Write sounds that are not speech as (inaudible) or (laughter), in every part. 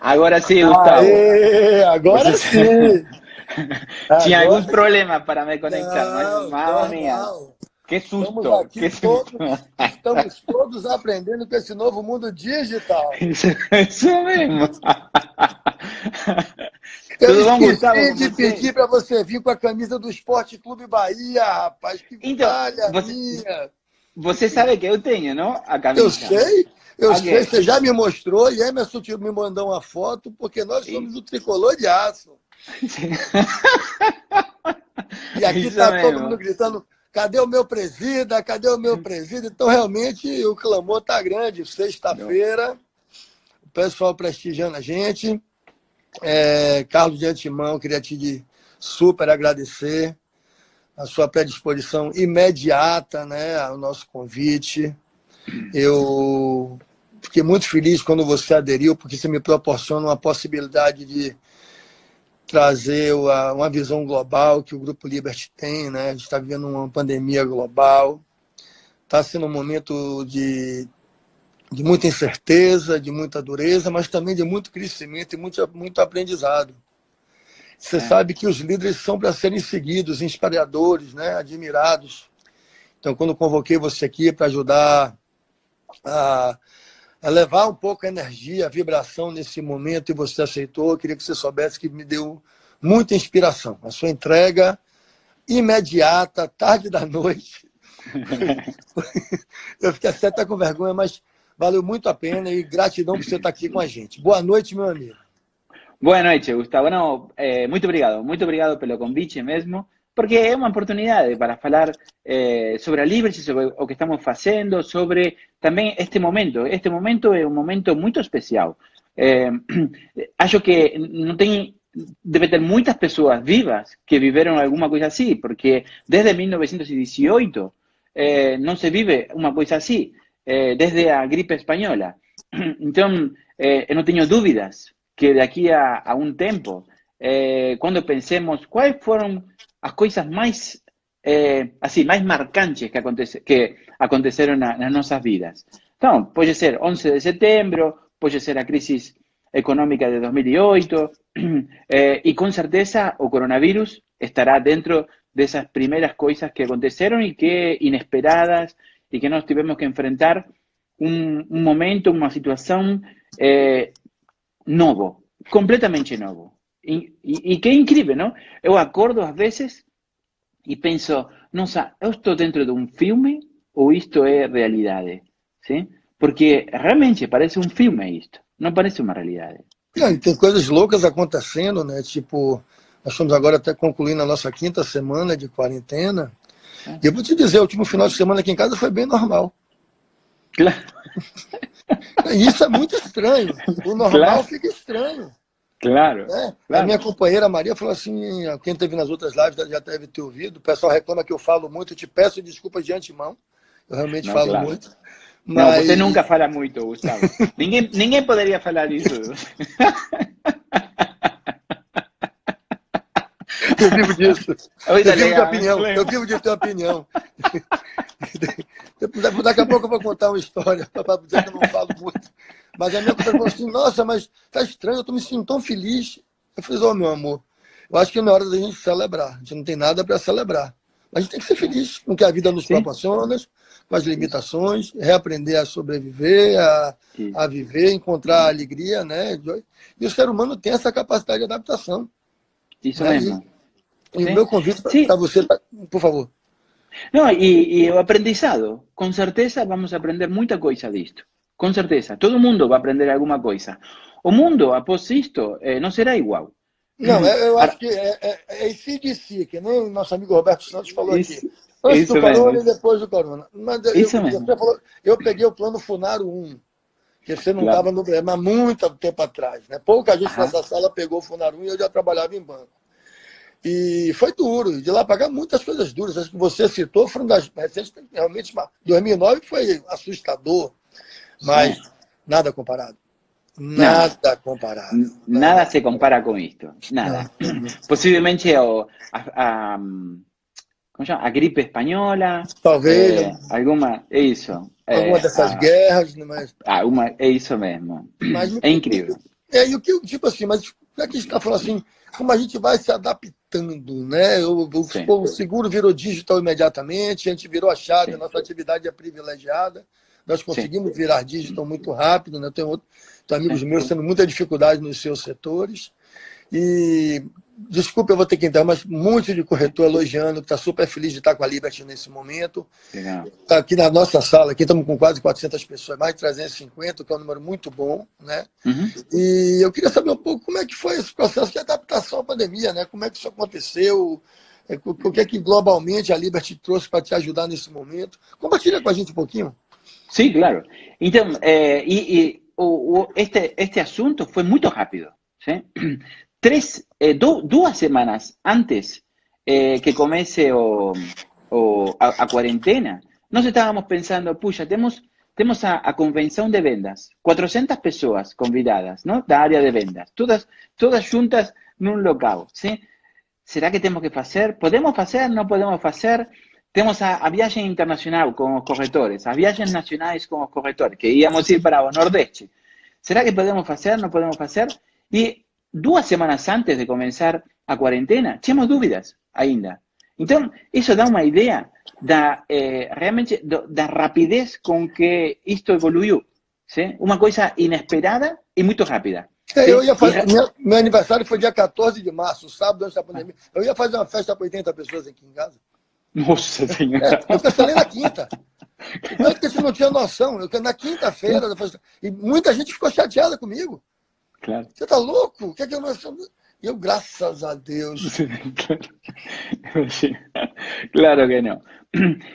Agora sim, Gustavo. Aê, agora (laughs) sim. Tinha Agora- alguns problemas para me conectar, Não, mas mamma mia. normal. Que Estamos susto, aqui que susto. todos, estamos todos aprendendo com esse novo mundo digital. (laughs) Isso, isso mesmo. Eu Tudo bom, Gustavo? de pedir para você vir com a camisa do Esporte Clube Bahia, rapaz. Que Então, você- minha. Você sabe que eu tenho, não? A camisa. Eu sei, eu sei, você já me mostrou e Emerson me mandou uma foto, porque nós somos o tricolor de aço. (laughs) E aqui está todo mundo gritando: cadê o meu presida? Cadê o meu presida? Então, realmente, o clamor está grande. Sexta-feira, o pessoal prestigiando a gente. É, Carlos, de antemão, queria te super agradecer a sua predisposição imediata né, ao nosso convite. Eu fiquei muito feliz quando você aderiu, porque você me proporciona uma possibilidade de trazer uma visão global que o Grupo Liberty tem, né? A gente está vivendo uma pandemia global, está sendo um momento de, de muita incerteza, de muita dureza, mas também de muito crescimento e muito, muito aprendizado. Você É. sabe que os líderes são para serem seguidos, inspiradores, né? admirados. Então, quando convoquei você aqui para ajudar a levar um pouco a energia, a vibração nesse momento, e você aceitou, eu queria que você soubesse que me deu muita inspiração. A sua entrega imediata, tarde da noite. (laughs) Eu fiquei até com vergonha, mas valeu muito a pena e gratidão por você estar aqui com a gente. Boa noite, meu amigo. Boa noite, Gustavo. Não, eh, muito obrigado, muito obrigado pelo convite mesmo, porque é uma oportunidade para falar eh, sobre a Liberty, sobre o que estamos fazendo, sobre também este momento. Este momento é um momento muito especial. Eh, (clears throat) acho que não tem deve ter muitas pessoas vivas que viveram alguma coisa assim, porque desde 1918 eh, não se vive uma coisa assim, eh, desde a gripe espanhola. (clears throat) Então, eh, eu não tenho dúvidas que daqui a, a um tempo, eh, quando pensemos quais foram as coisas mais eh, assim mais marcantes que, acontece, que aconteceram na, nas nossas vidas. Então, pode ser 11 de setembro, pode ser a crise econômica de 2008, (clears throat) eh, e com certeza o coronavírus estará dentro dessas primeiras coisas que aconteceram e que inesperadas e que nós tivemos que enfrentar um, um momento, uma situação eh, novo, completamente novo. E, e, e que é incrível, não? Eu acordo às vezes e penso, nossa, eu estou dentro de um filme ou isto é realidade? Sim? Porque realmente parece um filme isto, não parece uma realidade. Não, tem coisas loucas acontecendo, né? Tipo, nós estamos agora até concluindo a nossa quinta semana de quarentena. E eu vou te dizer, o último final de semana aqui em casa foi bem normal. Claro, (laughs) isso é muito estranho. O normal Claro. fica estranho. Claro. Né? Claro. A minha companheira Maria falou assim: quem teve nas outras lives já deve ter ouvido. O pessoal reclama que eu falo muito. Eu te peço desculpas de antemão. Eu realmente Não, falo claro. muito. Não, Mas você nunca fala muito, Gustavo. (laughs) ninguém, ninguém poderia falar isso. eu vivo disso. Oi, Eu vivo de opinião. Eu vivo de ter opinião. (laughs) Daqui a pouco eu vou contar uma história para dizer que eu não falo muito. Mas a minha companheira falou assim: Nossa, mas tá estranho, eu tô me sentindo tão feliz. Eu falei: Ô, meu amor, eu acho que não é hora da gente celebrar. A gente não tem nada para celebrar. Mas a gente tem que ser feliz com o que a vida nos Sim. proporciona, com as limitações, reaprender a sobreviver, a, a viver, encontrar alegria, né? E o ser humano tem essa capacidade de adaptação. Isso Né? mesmo. E o meu convite para você, pra- por favor. Não, e, e o aprendizado. Com certeza vamos aprender muita coisa disto. Com certeza. Todo mundo vai aprender alguma coisa. O mundo, após isto, eh, não será igual. Não, é- eu acho que é, é, é ACDC, que nem o nosso amigo Roberto Santos falou Isso- aqui. Antes do corona mesmo. e depois do corona. Mas eu, Isso eu, mesmo. falou, eu peguei o plano Funaro 1, que você não Claro. estava no mas muito tempo atrás. Né? Pouca gente Aham. nessa sala pegou o Funaro 1 e eu já trabalhava em banco. E foi duro, de lá pagar muitas coisas duras. As que você citou foram das recentes, realmente, 2009 foi assustador, mas nada comparado. Nada comparado. N- Nada se compara com isto. Nada. (clears throat) Possivelmente o, a, a, como chama? a gripe espanhola. Talvez eh, alguma. É isso. eh, alguma dessas a- guerras, mas alguma, é isso mesmo. (clears throat) Mas É incrível. É, e o que, tipo assim, mas já que a gente está falando assim, como a gente vai se adaptando, né? O, o, o, seguro virou digital imediatamente, a gente virou a chave, Sim. a nossa atividade é privilegiada, nós conseguimos Sim. virar digital muito rápido, né? Tem, outro, tem amigos Sim. meus tendo muita dificuldade nos seus setores. E desculpa, eu vou ter que entrar, mas muito de corretor elogiando, que está super feliz de estar com a Liberty nesse momento. Está aqui na nossa sala, aqui estamos com quase 400 pessoas, mais de 350, que é um número muito bom, né? Uhum. E eu queria saber um pouco como é que foi esse processo de adaptação à pandemia, né? Como é que isso aconteceu? É, o que é que globalmente a Liberty trouxe para te ajudar nesse momento? Compartilha com a gente um pouquinho. Sim, claro. Então, eh, o, o, este, este assunto foi muito rápido. ¿sí? (clears throat) tres, eh, do, semanas antes eh, que comece o, o a, a, quarentena, nós estávamos pensando, puxa, temos, temos a, a de vendas, 400 pessoas convidadas, não? da área de vendas, todas, todas juntas num local. Sim? Será que temos que fazer? Podemos fazer? Não podemos fazer? Temos a, a viagem internacional com os corretores, as viagens nacionais com os corretores, que íamos ir para o Nordeste. Será que podemos fazer? Não podemos fazer? E duas semanas antes de começar a quarentena, tínhamos dúvidas ainda. Então, isso dá uma ideia da, eh, realmente da rapidez com que isto evoluiu. Sim? Uma coisa inesperada e muito rápida. É, eu ia fazer, meu, meu, aniversário foi dia 14 de março, sábado antes da pandemia. Eu ia fazer uma festa para 80 pessoas aqui em casa. Nossa Senhora! É, eu cancelei na quinta. Então, porque você não tinha noção. Eu, na quinta-feira, e muita gente ficou chateada comigo. Claro. Você tá louco? O que é que nós estamos. Eu, graças a Deus. (laughs) claro que não.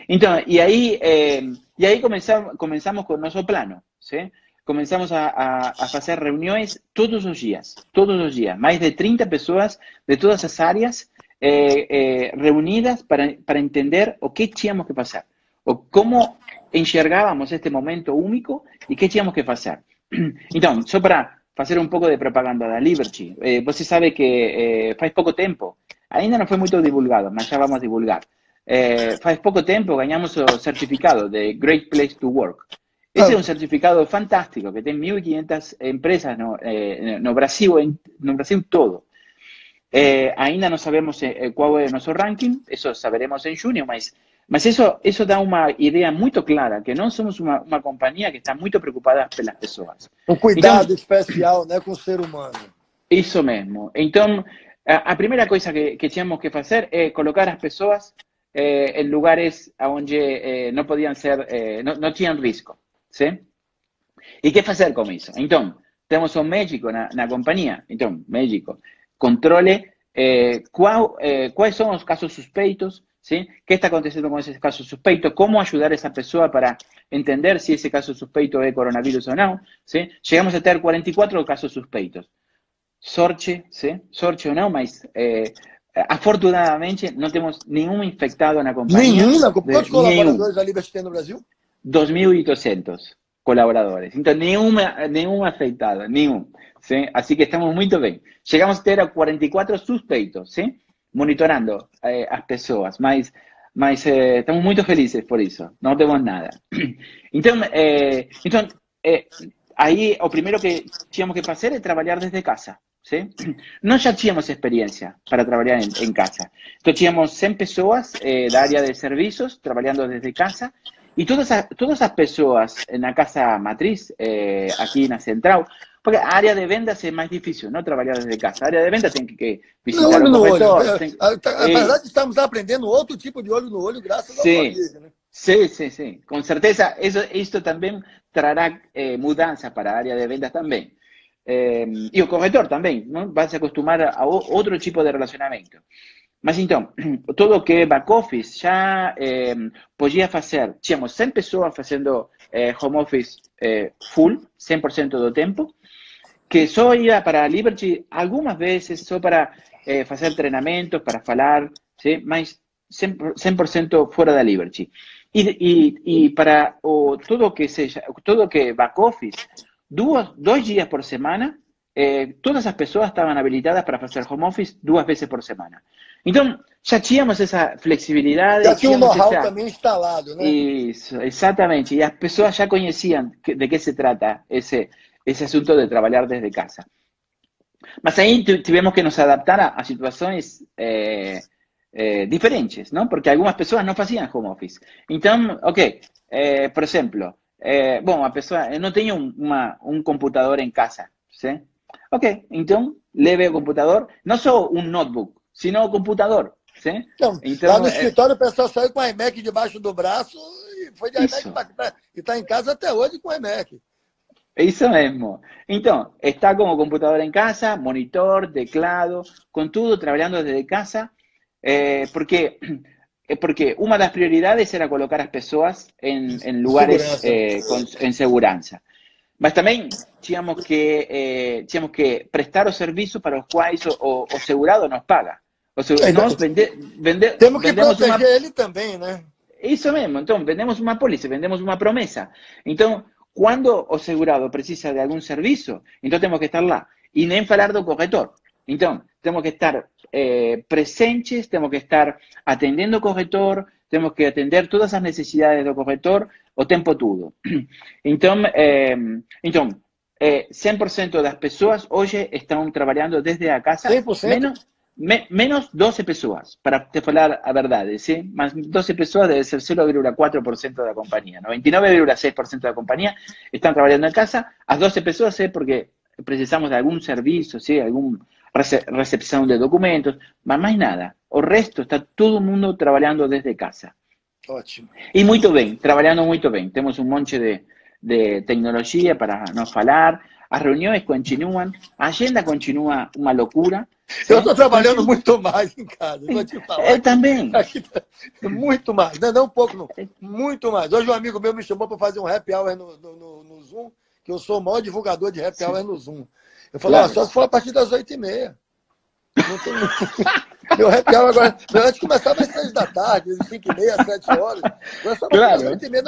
Então, e aí, eh, e aí começamos, começamos com o nosso plano. ¿sí? Começamos a, a, a, fazer reuniões todos os dias, todos os dias. Mais de 30 pessoas de todas as áreas eh, eh, reunidas para, para entender o que tínhamos que fazer, o como enxergávamos este momento único e que tínhamos que fazer. Então, só para fazer um pouco de propaganda da Liberty. Eh, você sabe que eh, faz pouco tempo, ainda não foi muito divulgado, mas já vamos divulgar. Eh, faz pouco tempo ganhamos o certificado de Great Place to Work. Esse é um certificado fantástico que tem 1.500 empresas no, eh, no, Brasil, en, no Brasil todo. Eh, ainda não sabemos eh, qual é o nosso ranking, isso saberemos em junho, mas Mas eso, eso da uma ideia muito clara, que não somos uma, uma companhia que está muito preocupada pelas pessoas. Um cuidado então, especial né, com o ser humano. Isso mesmo. Então, a, a primeira coisa que, que tínhamos que fazer é colocar as pessoas eh, em lugares onde eh, não podiam ser, eh, não, não tinham risco. Sim? E que fazer com isso? Então, temos um médico na, na companhia. Então, médico, controle eh, eh, quais são os casos suspeitos, ¿sí? ¿Qué está aconteciendo con ese caso suspeito? ¿Cómo ayudar a esa persona para entender si ese caso suspeito es coronavirus o no? ¿sí? Llegamos a tener 44 casos suspeitos. Sorche, ¿sí? Sorche o no, mas eh, afortunadamente no tenemos ningún infectado en la compañía. ¿Ninguna? ¿Cuántos colaboradores da tem no Brasil? 2.800 colaboradores. Entonces, ningún, ningún afectado, ningún. ¿Sí? Así que estamos muy bien. Llegamos a tener 44 suspeitos, ¿sí? monitorando eh, as pessoas, mas, mas eh, estamos muito felizes por isso, não temos nada. (clears throat) Então, eh, então eh, aí o primeiro que tínhamos que fazer é trabalhar desde casa. ¿sí? (clears throat) Nós já tínhamos experiência para trabalhar em, em casa. Então, tínhamos 100 pessoas eh, da área de serviços trabalhando desde casa e todas as, todas as pessoas na casa matriz, eh, aqui na central, porque a área de vendas é mais difícil, não trabalhar desde casa. A área de vendas tem que visitar o corretor. Olho. Tem... Na verdade, estamos aprendendo outro tipo de olho no olho graças sim. ao Covid, né? Sim, sim, sim. Com certeza, isso, isso também trará eh, mudança para a área de vendas também. Eh, e o corretor também, não? vai se acostumar a outro tipo de relacionamento. Mas então, (clears throat) todo o que é back-office já eh, podia fazer. Tínhamos 100 pessoas fazendo eh, home office eh, full, 100% do tempo, que só ia para a Liberty algumas vezes, só para eh, fazer treinamentos, para falar, ¿sí? mas 100%, 100 fora da Liberty. E, e, e para o, tudo que seja, tudo que back office, duas, dois dias por semana, eh, todas as pessoas estavam habilitadas para fazer home office duas vezes por semana. Então, já tínhamos essa flexibilidade. Já tinha um know-how essa... também instalado, né? Isso, exatamente. E as pessoas já conheciam de que se trata esse, ese asunto de trabajar desde casa. Mas aí tivemos que nos adaptar a, a situações eh, eh, diferentes, não? Porque algumas pessoas não faziam home office. Então, ok, eh, por exemplo, bom, a pessoa, eu não tenho uma, um computador em casa, sim? Ok, então leve o computador, não só um notebook, sino o computador, sim? Então, então lá no escritório o pessoal saiu com a iMac debaixo do braço e foi de iMac para e está em casa até hoje com o iMac. Isso mesmo. Então, está como computador em casa, monitor, teclado, com tudo, trabalhando desde casa, eh, porque (clears throat) porque uma das prioridades era colocar as pessoas em, em lugares eh, em segurança. Mas também tínhamos que, eh, tínhamos que prestar os serviços para os quais o, o segurado nos paga. O segurado, nós vende, vende, Temos que proteger uma... ele também, né? Isso mesmo. Então, vendemos uma polícia, vendemos uma promessa. Então, quando o segurado precisa de algum serviço, então temos que estar lá. E nem falar do corretor. Então, temos que estar eh, presentes, temos que estar atendendo o corretor, temos que atender todas as necessidades do corretor o tempo todo. (clears throat) Então, eh, então eh, 100% das pessoas hoje estão trabalhando desde a casa, 100%? menos me, menos 12 pessoas, para te falar a verdade, ¿sí? Más 12 pessoas debe ser 0,4% da companhia. 99,6% da companhia estão trabalhando em casa. As 12 pessoas é porque precisamos de algum serviço, ¿sí? algum recepção de documentos, mas mais nada. O resto está todo mundo trabalhando desde casa. Ótimo. E muito bem, trabalhando muito bem. Temos um monte de, de tecnologia para nos falar, as reuniões continuam, a agenda continua uma loucura. Eu estou trabalhando muito mais em casa, vou te (laughs) falar. Eu também. (laughs) Muito mais, não, não um pouco, não. Muito mais. Hoje um amigo meu me chamou para fazer um happy hour no, no, no, Zoom, que eu sou o maior divulgador de happy hour no Zoom. Eu falei, claro. só se for a partir das oito e meia. Não tem... (laughs) Meu happy hour agora. Antes começava às seis da tarde, cinco e meia, sete horas. Agora só claro. às meia,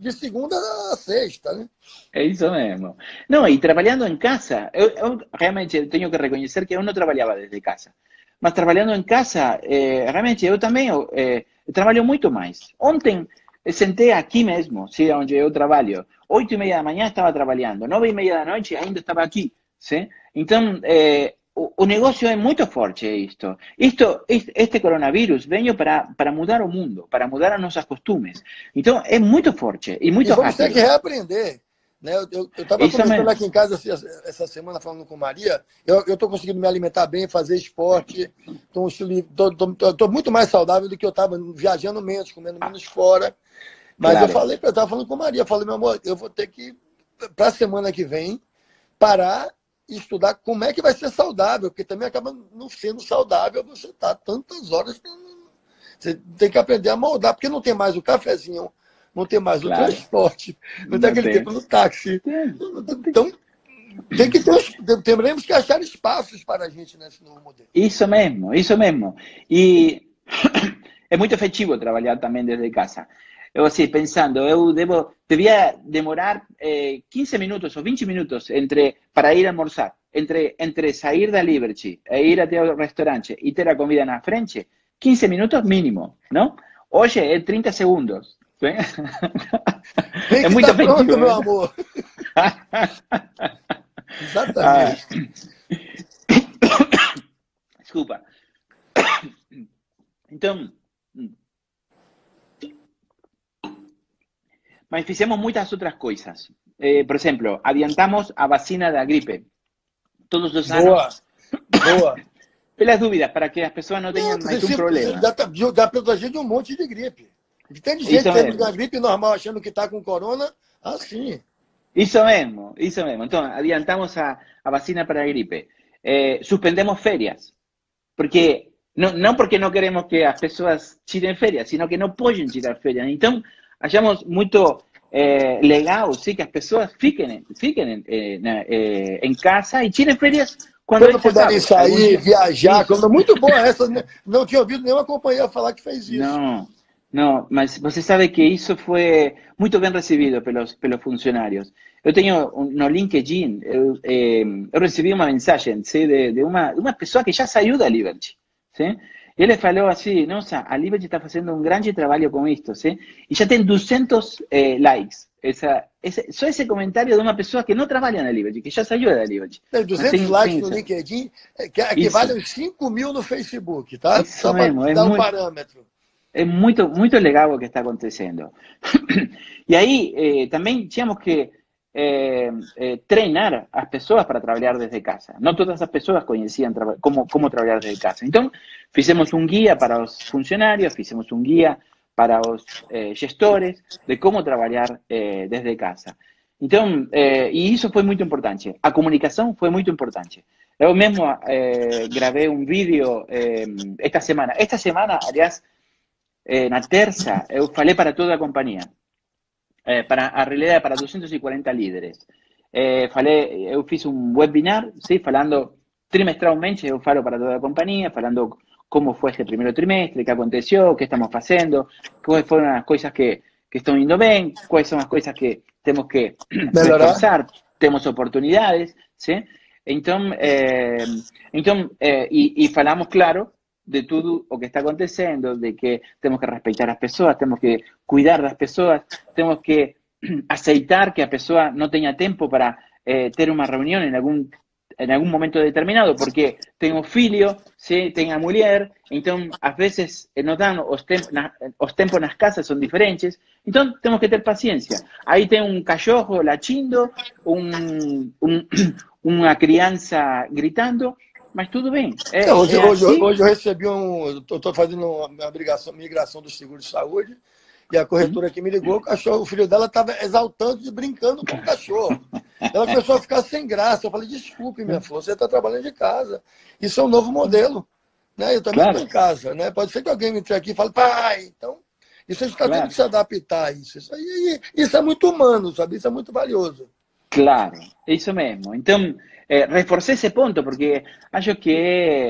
de segunda a sexta, né? É isso mesmo. Não, e trabalhando em casa, eu, eu realmente tenho que reconhecer que eu não trabalhava desde casa. Mas trabalhando em casa, eh, realmente eu também eh, trabalho muito mais. Ontem sentei aqui mesmo, sim, onde eu trabalho. Oito e meia da manhã estava trabalhando, nove e meia da noite ainda estava aqui. Sim? Então, eh, o, negócio é muito forte isto. Isto, este coronavírus veio para, para mudar o mundo, para mudar as nossas costumes. Então, é muito forte e muito e vamos rápido. ter que reaprender. Né? Eu estava comentando aqui em casa essa semana, falando com Maria, eu estou conseguindo me alimentar bem, fazer esporte, estou muito mais saudável do que eu estava viajando menos, comendo menos fora. Mas claro. eu falei, eu estava falando com Maria, falei, meu amor, eu vou ter que, para a semana que vem, parar estudar como é que vai ser saudável, porque também acaba não sendo saudável você estar tá tantas horas. Você tem que aprender a moldar, porque não tem mais o cafezinho, não tem mais claro. o transporte, não, não tem aquele tem. tempo no táxi. Então, tem que ter, teremos que achar espaços para a gente nesse novo modelo. Isso mesmo, isso mesmo. E (clears throat) é muito efetivo trabalhar também desde casa. Eu assim, pensando, eu devo, devia demorar eh, 15 minutos ou 20 minutos entre, para ir almoçar, entre, entre sair da Liberty e ir até o restaurante e ter a comida na frente, 15 minutos mínimo, não? Hoje é 30 segundos. é (laughs) muito tá. Pronto, meu amor. (laughs) Exatamente. Ah. Desculpa. (coughs) Então, Mas fizemos muitas outras coisas. Eh, por exemplo, adiantamos a vacina da gripe. Todos os anos. Boa! Boa! (coughs) Pelas dúvidas, para que as pessoas não tenham não, mais um problema. Dá, dá proteger de um monte de gripe. Tem gente isso tendo uma gripe normal achando que está com corona, assim. Isso mesmo, isso mesmo. Então, adiantamos a, a vacina para a gripe. Eh, suspendemos férias. Porque, não, não porque não queremos que as pessoas tirem férias, sino que não podem tirar férias. Então, achamos muito é, legal sim, que as pessoas fiquem, fiquem é, é, em casa e tirem férias quando, quando puderem sair, algum... viajar. Quando, muito bom essa. Né? Não tinha ouvido nenhuma companhia falar que fez isso. Não, não, mas você sabe que isso foi muito bem recebido pelos, pelos funcionários. Eu tenho no LinkedIn, eu, eu recebi uma mensagem sim, de, de, uma, de uma pessoa que já saiu da Liberty. Sim? Ele falou assim, nossa, a Liberty está fazendo um grande trabalho com isto, sim? E já tem 200 eh, likes. Só esse comentário de uma pessoa que não trabalha na Liberty, que já saiu da Liberty. Tem 200 tem, likes no LinkedIn, que equivale aos 5 mil no Facebook, tá? Isso Só para é um parâmetro. É muito, muito legal o que está acontecendo. e (clears throat) aí, eh, também tínhamos que eh, eh, treinar as pessoas para trabalhar desde casa. Não todas as pessoas conheciam como, como trabalhar desde casa. Então, fizemos um guia para os funcionários, fizemos um guia para os eh, gestores de como trabalhar eh, desde casa. Então, eh, e isso foi muito importante. A comunicação foi muito importante. Eu mesmo gravei um vídeo esta semana. Esta semana, aliás, na terça, eu falei para toda a companhia. Para a realidade para 240 líderes. falei, eu fiz um webinar, sim, falando trimestralmente, eu falo para toda a companhia, falando cómo fue este primer trimestre, qué aconteció, qué estamos haciendo, cuáles fueron las cosas que, que están yendo bien, cuáles son las cosas que tenemos que (clears throat) reforzar, tenemos oportunidades, ¿sí? Entonces, eh, entonces eh, y, y falamos claro de todo lo que está aconteciendo, de que tenemos que respetar a las personas, tenemos que cuidar a las personas, tenemos que (clears throat) aceitar que la persona no tenga tiempo para eh, tener una reunión en algún en algún momento determinado, porque tengo filho, ¿sí? tengo mulher, então às vezes eh, nos dan os, temp na, os tempos nas casas são diferentes, então temos que ter paciência. Aí tem um cachorro latindo, um, um, (clears throat) uma criança gritando, mas tudo bem. É, hoje, é hoje, assim. hoje, eu recebi um. Estou fazendo uma migração, migração do seguro de saúde. E a corretora que me ligou, o cachorro, o filho dela estava exaltando e brincando com o cachorro. Ela começou a ficar sem graça. Eu falei, desculpe, minha filha, você está trabalhando de casa. Isso é um novo modelo. Né? Eu também estou claro. em casa. Né? Pode ser que alguém me entre aqui e fale, pai, então. Isso a gente está claro. tendo que se adaptar a isso. Isso, aí, isso é muito humano, sabe? Isso é muito valioso. Claro, isso mesmo. Então, eh, reforcé esse ponto porque acho que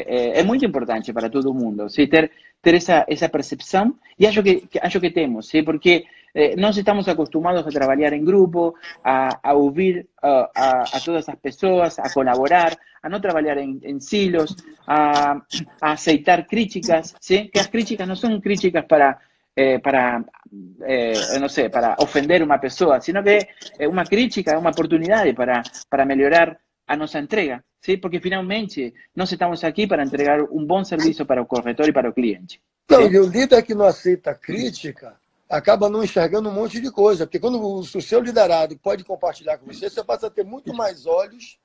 é, é, muito importante para todo mundo, ¿sí? ter, ter essa, essa percepção e que, que, que temos, ¿sí? porque eh, estamos acostumados a trabalhar em grupo, a, a ouvir a, a, a, todas as pessoas, a colaborar, a não trabalhar em, em silos, a, a aceitar críticas, ¿sí? que as críticas não são críticas para eh, para, eh, no sé, para ofender a una persona, sino que es una crítica, una oportunidad para, para mejorar a nossa entrega, sim? porque finalmente nós estamos aqui para entregar um bom serviço para o corretor e para o cliente. Não, e o líder que não aceita crítica acaba não enxergando um monte de coisa, porque quando o seu liderado pode compartilhar com você, você passa a ter muito mais olhos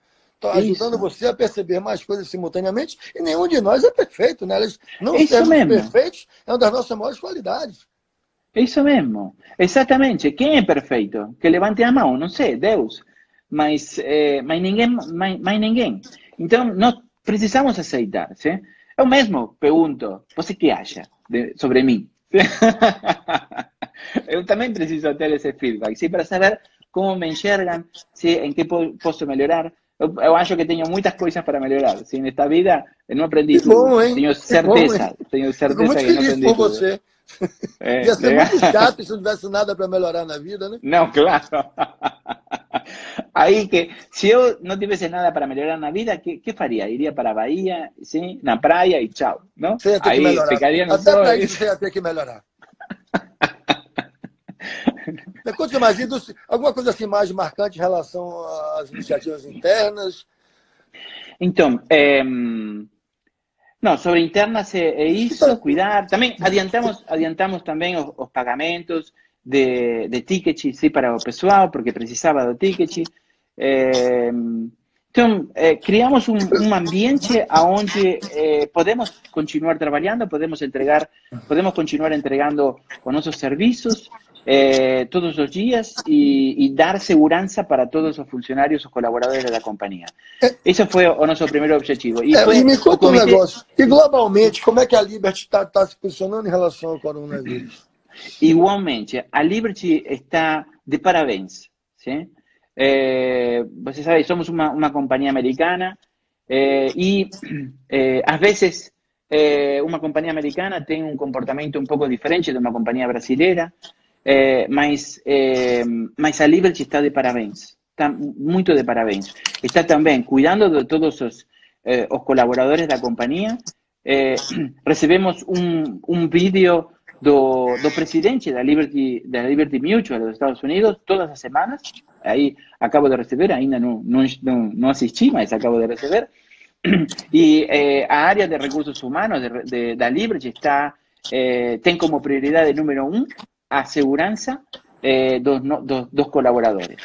ajudando Isso. você a perceber mais coisas simultaneamente, e nenhum de nós é perfeito, né? Eles não Isso sermos mesmo. perfeitos é uma das nossas maiores qualidades. Isso mesmo, exatamente. Quem é perfeito? Que levante a mão, não sei, Deus. Mas, eh, mas, ninguém, mas, mas ninguém. Então, nós precisamos aceitar. Sim? Eu mesmo pergunto, você que acha de, sobre mim? eu (laughs) também preciso ter esse feedback, sim, para saber como me enxergam, sim, em que posso melhorar. Eu, eu, acho que tenho muitas coisas para melhorar. Sim, nesta vida eu não aprendi. Bom? Tenho certeza, bom, tenho certeza que não aprendi tudo. você. É, Ia ser é. muito chato se não tivesse nada para melhorar na vida, né? Não, claro. (laughs) Aí que, se eu não tivesse nada para melhorar na vida, que, que faria? Iria para a Bahia, sim, na praia e tchau, não? Você ia ter Aí que melhorar. ficaria no Até para isso você ia ter que melhorar. (laughs) Conte mais, alguma coisa assim mais marcante em relação às iniciativas internas? Então, é, não, sobre internas é isso, cuidar. Também adiantamos, adiantamos também os, os pagamentos, de, de ticket sí, para o pessoal, porque precisava do ticket. Eh, então, eh, criamos um, ambiente onde eh, podemos continuar trabalhando, podemos entregar, podemos continuar entregando os nossos serviços eh, todos os dias e, e, dar segurança para todos os funcionários, os colaboradores da companhia. Esse foi o nosso primeiro objetivo. E, é, e me conta comitê... um negócio. E globalmente, como é que a Liberty está tá se posicionando em relação ao coronavírus? Igualmente, a Liberty está de parabéns. ¿sí? Eh, você sabe, somos uma, uma companhia americana eh, e às vezes uma companhia americana tem um comportamento um pouco diferente de uma companhia brasileira, eh, mas, eh, mas a Liberty está de parabéns, está muito de parabéns. Está também cuidando de todos os, os colaboradores da companhia, eh, recebemos um, um vídeo do, do presidente da Liberty, da Liberty Mutual dos Estados Unidos todas as semanas. Aí acabo de receber, ainda não, não, não assisti, mas acabo de receber. E (clears throat) eh, a área de recursos humanos de, de, da Liberty está, eh, tem como prioridade número um a segurança eh, dos, dos, dos colaboradores.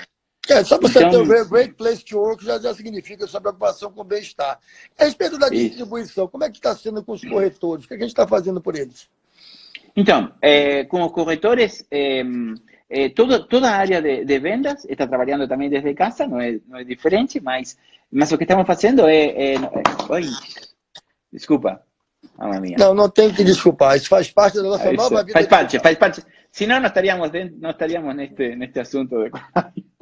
É, só para você então, ter um Great Place to Work já, já significa sua preocupação com o bem-estar. A respeito da distribuição, como é que está sendo com os corretores? O que a gente está fazendo por eles? Então, eh, com os corretores, eh, eh, todo, toda a área de, de, vendas está trabalhando também desde casa, não é, não é diferente, mas, mas o que estamos fazendo é... é, é oi, desculpa, Mamma mia. Não, não tem que desculpar. Isso faz parte da nossa Isso, nova vida. Faz parte, faz parte. Senão não estaríamos, não estaríamos neste, neste assunto de (laughs)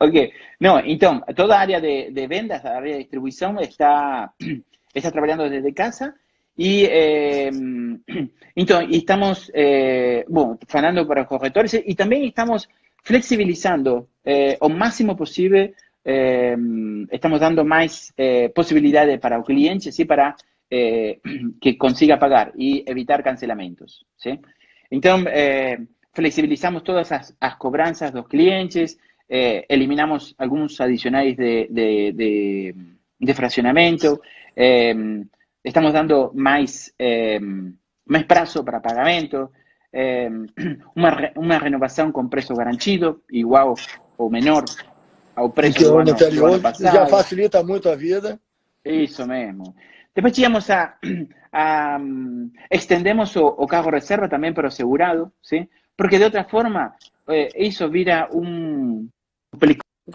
ok. No, então, toda a área de, de, vendas, a área de distribuição está, (clears throat) está trabalhando desde casa e eh, (clears throat) então estamos eh, bom, falando para os corretores e também estamos flexibilizando eh, o máximo possível eh, estamos dando mais eh, possibilidades para o cliente, ¿sí? para eh, (clears throat) que consiga pagar e evitar cancelamentos. ¿sí? Então, flexibilizamos todas as, as cobranças dos clientes, eh, eliminamos algunos adicionales de, de, de, de fraccionamento, eh, estamos dando más, más prazo para pagamento, uma, uma renovação com preço garantido, igual ou menor ao preço do ano, anterior, do ano passado. Já facilita muito a vida. Isso mesmo. Depois tínhamos a, a estendemos o, o, carro reserva também para o segurado, ¿sí? porque de outra forma eh, isso vira um,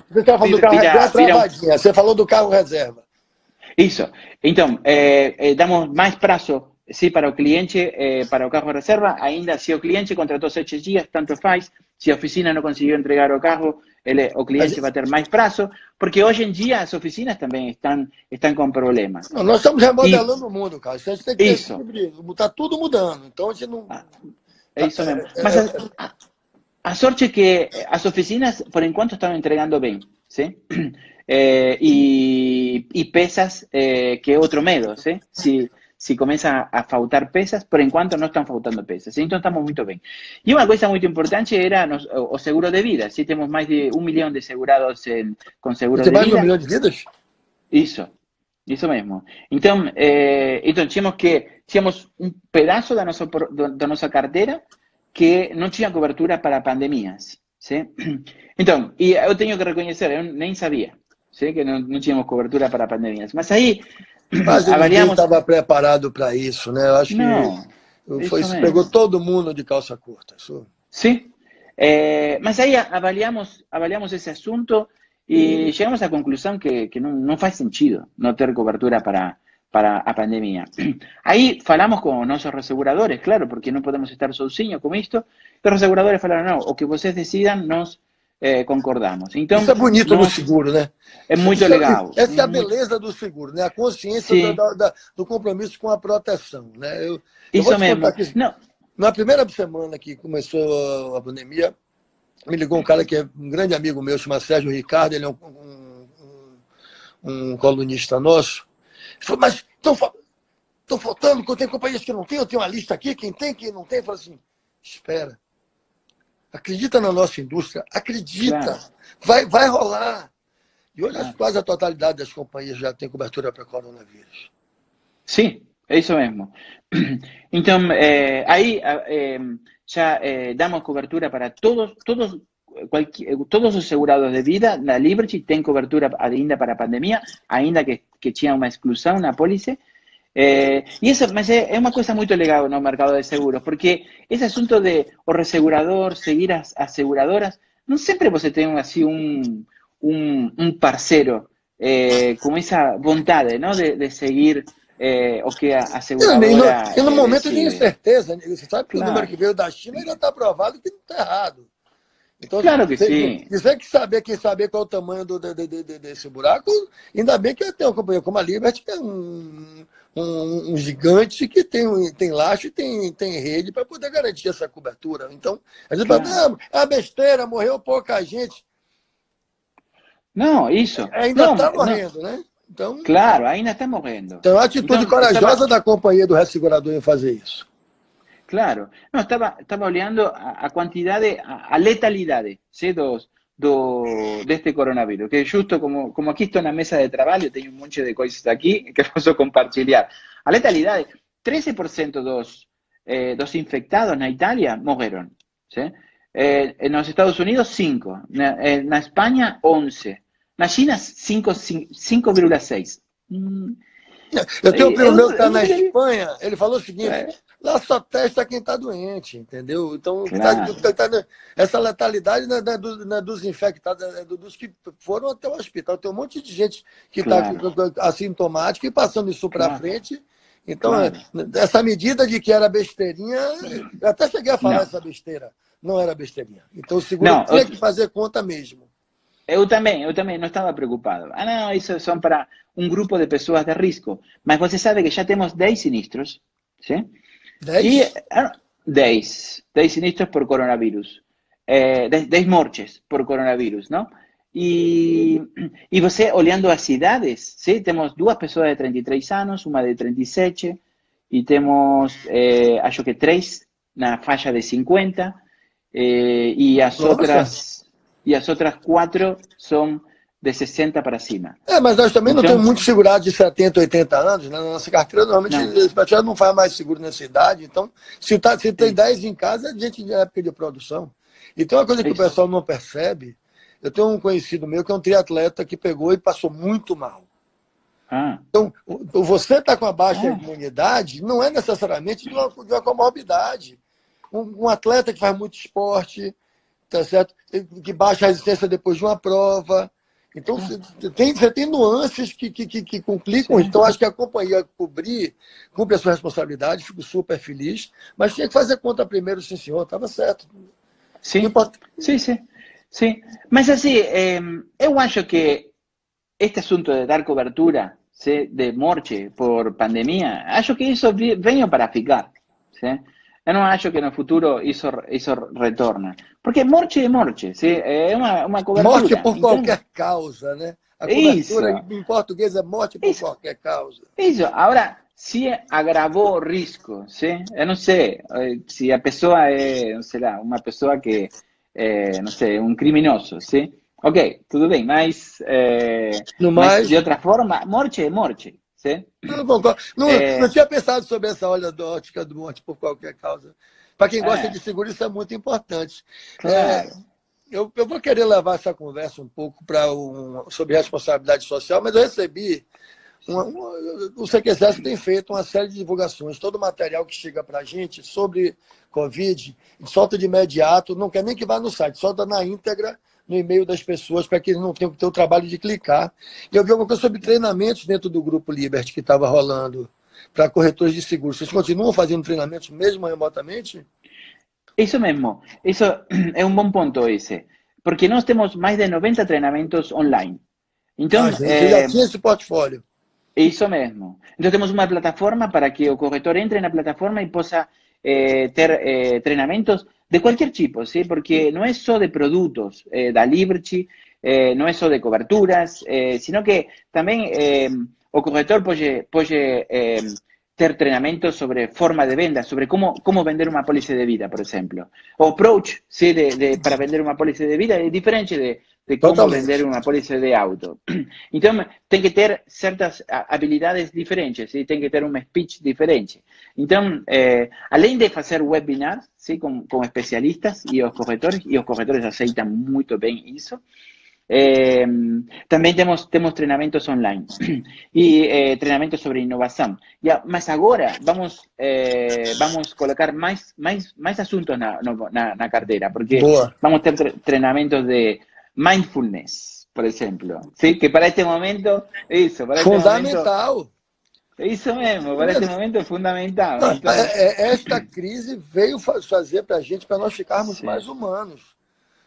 você estava falando do carro vira, vira... Você falou do carro reserva. Isso. Então, eh, eh, damos mais prazo sim, para o cliente, eh, para o carro reserva. Ainda, se o cliente contratou sete dias, tanto faz. Se a oficina não conseguiu entregar o carro, ele, o cliente vai ter mais prazo. Porque hoje em dia as oficinas também estão, estão com problemas. Não, nós estamos remodelando e... o mundo, cara. Isso, Está tudo mudando. Então, a gente não. Ah, é isso mesmo. Mas a, a sorte é que as oficinas, por enquanto, estão entregando bem, sim? (clears throat) Eh, e, e pesas, eh, que é outro medo, sim? Se, se começa a faltar pesas, por enquanto não estão faltando pesas. Então estamos muito bem. E uma coisa muito importante era nos, o, seguro de vida. Se temos mais de um milhão de segurados em, com seguro de vida. mais de um milhão de vidas? Isso. Isso mesmo. Então, eh, então tínhamos que tínhamos um pedaço da nossa, da nossa carteira que não tinha cobertura para pandemias. ¿sí? Então, e eu tenho que reconhecer, eu nem sabia ¿sí? que não, não tínhamos cobertura para pandemias. Mas aí Mas avaliamos... estava preparado para isso, né? Eu acho não, que foi, isso pegou todo mundo de calça curta. Isso... Sim. É, mas aí avaliamos, avaliamos esse assunto e chegamos à conclusão que, que não, não faz sentido não ter cobertura para para a pandemia. (clears throat) Aí falamos com nossos resseguradores, claro, porque não podemos estar sozinhos com isto, os resseguradores falaram, não, o que vocês decidam, nós eh, concordamos. Então, Isso é bonito nós... no seguro, né? É muito Isso legal. É, essa é a beleza do seguro, né? A consciência do, do, do, compromisso com a proteção, né? Eu, Isso eu mesmo. não. Na primeira semana que começou a pandemia, me ligou um cara que é um grande amigo meu, chama Sérgio Ricardo, ele é um, um, um, colunista nosso, falou, mas estão faltando, tem companhias que não tem, eu tenho uma lista aqui, quem tem, quem não tem. Eu falei assim, espera. Acredita na nossa indústria, acredita. Claro. Vai, vai rolar. E hoje claro. quase a totalidade das companhias já tem cobertura para coronavírus. Sim, é isso mesmo. (clears throat) Então, é, aí é, já é, damos cobertura para todos, todos Cualquier, todos os segurados de vida na Liberty têm cobertura ainda para a pandemia, ainda que, que tinha uma exclusão na pólice. Eh, e isso, mas é, é, uma coisa muito legal no mercado de seguros, porque esse assunto de o resegurador seguir as, as seguradoras, não sempre você tem assim um, um, um parceiro eh, com essa vontade não, de, de seguir eh, o que a, a seguradora... E no, e no momento decide. de incerteza, você sabe que claro. o número que veio da China ainda está provado que não está errado. Então, claro que sim. Se você que saber, quem saber qual é o tamanho do, de, de, de, desse buraco, ainda bem que tem uma companhia como a Liberty, que é um, um, um gigante que tem, tem laço e tem, tem rede para poder garantir essa cobertura. Então, a gente claro. fala, é uma besteira, morreu pouca gente. Não, isso. Ainda está morrendo, não. né? Então, claro, ainda está morrendo. Então, é uma atitude então, corajosa estava... da companhia do ressegurador em fazer isso. Claro. Não, estava, estava olhando a, a a, a letalidade ¿sí? dos, do, deste coronavírus. Que justo como, como aqui estou na mesa de trabalho, tenho um monte de coisas aqui que (laughs) posso compartilhar. A letalidade, 13% dos, eh, dos infectados na Itália morreram. ¿sí? Eh, nos Estados Unidos, 5. Na, eh, na Espanha, 11. Na China, 5,6. Hum. Eu tenho um primo meu que está na Espanha, ele falou o seguinte. Lá só testa quem está doente, entendeu? Então, tá claro. tá, tá, essa letalidade não é, do, não é dos infectados, é dos que foram até o hospital. Tem um monte de gente que está claro. assintomática e passando isso para claro. frente. Então, claro. essa medida de que era besteirinha, eu até cheguei a falar não. essa besteira. Não era besteirinha. Então, o seguro não, tinha eu... que fazer conta mesmo. Eu também, eu também não estava preocupado. Ah, não, isso são para um grupo de pessoas de risco. Mas você sabe que já temos 10 sinistros, sim? 10? E, 10. 10 sinistros por coronavírus. Eh, 10, 10 mortes por coronavírus, não? E, e você olhando as cidades, sim? temos duas pessoas de 33 anos, uma de 37, e temos, eh, acho que três na faixa de 50, eh, e as Nossa. outras e as outras quatro são de 60 para cima. É, mas nós também então, não temos muito segurado de 70, 80 anos. Né? Na nossa carteira, normalmente, não. não faz mais seguro nessa idade. Então, se, tá, se tem 10 em casa, é gente de época de produção. Então, uma coisa que Isso. o pessoal não percebe, eu tenho um conhecido meu que é um triatleta que pegou e passou muito mal. Ah. Então, você está com a baixa ah. imunidade, não é necessariamente de uma, de uma comorbidade. Um, um atleta que faz muito esporte, tá certo? que baixa a resistência depois de uma prova. Então, você tem, você tem nuances que, que, que, que complicam. Sim. Então, acho que a companhia cobrir, cumpre a sua responsabilidade, fico super feliz. Mas tinha que fazer conta primeiro, sim, senhor, estava certo. Sim, sim, sim, sim. Mas, assim, eh, eu acho que este assunto de dar cobertura de morte por pandemia, acho que isso veio para ficar. ¿sí? Eu não acho que no futuro isso, isso retorna. Porque morte é morte, sim? é uma, uma cobertura. Morte por qualquer causa, né? A cobertura isso. em português é morte por isso. qualquer causa. Isso. Agora, se agravou o risco, sim? eu não sei eh, se a pessoa é, sei lá, uma pessoa que, é, não sei, um criminoso, sim? Ok, tudo bem, mas, é, mas de outra forma, morte é morte. Não concordo. Não, é... não tinha pensado sobre essa olha do ótica do monte por qualquer causa. Para quem gosta é. de seguro, isso é muito importante. Claro. É, eu, eu vou querer levar essa conversa um pouco para um, sobre responsabilidade social, mas eu recebi. Uma, uma, o CQCS tem feito uma série de divulgações. Todo o material que chega para a gente sobre Covid, solta de imediato, não quer nem que vá no site, solta na íntegra no e-mail das pessoas para que eles não tenham que ter o trabalho de clicar. E eu vi alguma coisa sobre treinamentos dentro do grupo Liberty que estava rolando para corretores de seguros. Vocês continuam fazendo treinamentos mesmo remotamente? Isso mesmo. Isso (clears throat) é um bom ponto esse. Porque nós temos mais de 90 treinamentos online. Então, ah, gente, é... já tinha esse portfólio. Isso mesmo. Então temos uma plataforma para que o corretor entre na plataforma e possa eh, ter eh, de cualquier tipo, ¿sí? Porque no es solo de productos eh, da Liberty, eh, no es solo de coberturas, eh, sino que también eh, o corretor puede, puede ter treinamentos sobre forma de venda, sobre cómo, cómo vender una póliza de vida, por ejemplo. O approach, ¿sí? De, de, para vender una póliza de vida es diferente de de como Totalmente. vender uma polícia de auto. (clears throat) Então, tem que ter certas habilidades diferentes, e tem que ter um speech diferente. Então, eh, além de fazer webinars sim, com, com especialistas e os corretores, e os corretores aceitam muito bem isso, eh, também temos, temos treinamentos online (clears throat) e eh, treinamentos sobre inovação. Yeah, mas agora vamos, eh, vamos colocar mais, mais, mais assuntos na, na, na carteira, porque Boa. vamos ter treinamentos de mindfulness, por ejemplo. ¿sí? Que para este momento, eso, para Fundamental. Este isso mesmo, para este momento é fundamental. Então... Esta crise veio fazer para a gente, para nós ficarmos Sim. mais humanos.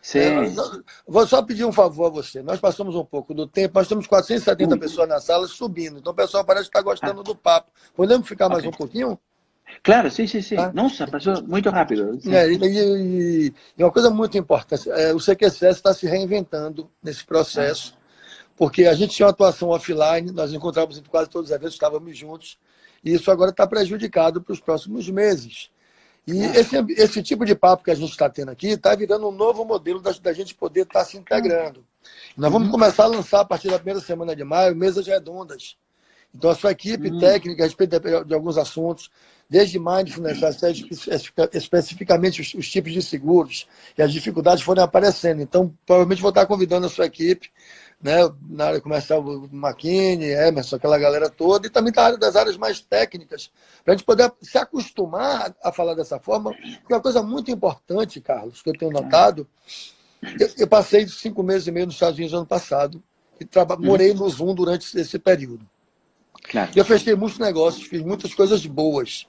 Sim. É, vou só pedir um favor a você. Nós passamos um pouco do tempo, nós temos 470 Ui. pessoas na sala subindo, então o pessoal parece estar gostando ah. do papo. Podemos ficar mais okay. um pouquinho? Claro, sim, sim, sim. Ah. Nossa, passou muito rápido. É, e, e, uma coisa muito importante, é, o CQCS está se reinventando nesse processo, porque a gente tinha uma atuação offline, nós encontrávamos em quase todos os eventos, estávamos juntos, e isso agora está prejudicado para os próximos meses. E esse, esse tipo de papo que a gente está tendo aqui está virando um novo modelo da, da gente poder estar tá se integrando. Nós vamos uhum. começar a lançar a partir da primeira semana de maio mesas redondas. Então, a sua equipe uhum. técnica a respeito de, de, alguns assuntos, desde mindfulness até especificamente os, os, tipos de seguros e as dificuldades forem aparecendo. Então, provavelmente vou estar convidando a sua equipe né, na área comercial, McKinney, Emerson, aquela galera toda, e também da área das áreas mais técnicas, para a gente poder se acostumar a falar dessa forma, porque uma coisa muito importante, Carlos, que eu tenho notado, eu, eu passei cinco meses e meio nos Estados Unidos ano passado, e morei no Zoom durante esse período. Claro. E eu fechei muitos negócios, fiz muitas coisas boas.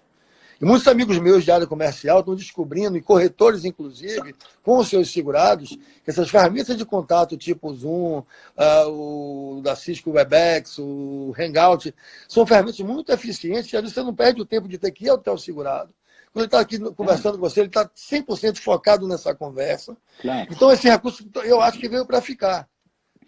E muitos amigos meus de área comercial estão descobrindo, e corretores inclusive, com os seus segurados, que essas ferramentas de contato, tipo o Zoom, uh, o da Cisco Webex, o Hangout, são ferramentas muito eficientes, e às vezes você não perde o tempo de ter que ir ao teu segurado. Quando ele está aqui conversando com você, ele está 100% focado nessa conversa. Claro. Então, esse recurso, eu acho que veio para ficar.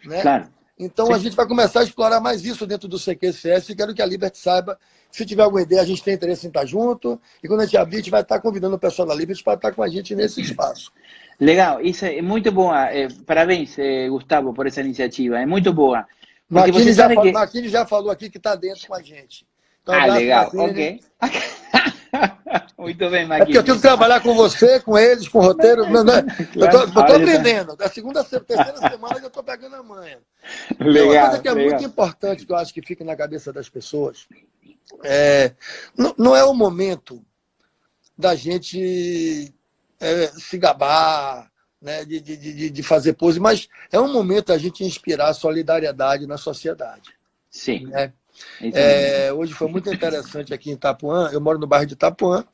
Né? Claro. Então, Sim. a gente vai começar a explorar mais isso dentro do CQCS e quero que a Liberty saiba se tiver alguma ideia, a gente tem interesse em estar junto. E quando a gente abrir, a gente vai estar convidando o pessoal da Liberty para estar com a gente nesse espaço. Legal, isso é muito boa. É, parabéns, é, Gustavo, por essa iniciativa. É muito boa. Marquinhos já, que... já falou aqui que está dentro com a gente. Ah, legal, ok. (laughs) Muito bem, Marquinhos. É porque eu tenho que trabalhar com você, com eles, com o roteiro. Não, não, (laughs) eu estou aprendendo. Da segunda, terceira semana eu estou pegando a manha. (laughs) Legal, uma coisa que é legal. muito importante, que eu acho que fica na cabeça das pessoas, é, não, não é o momento da gente é, se gabar, né, de, de, de, fazer pose, mas é um momento da gente inspirar solidariedade na sociedade. Sim. Né? É, hoje foi muito interessante aqui em Itapuã. Eu moro no bairro de Itapuã.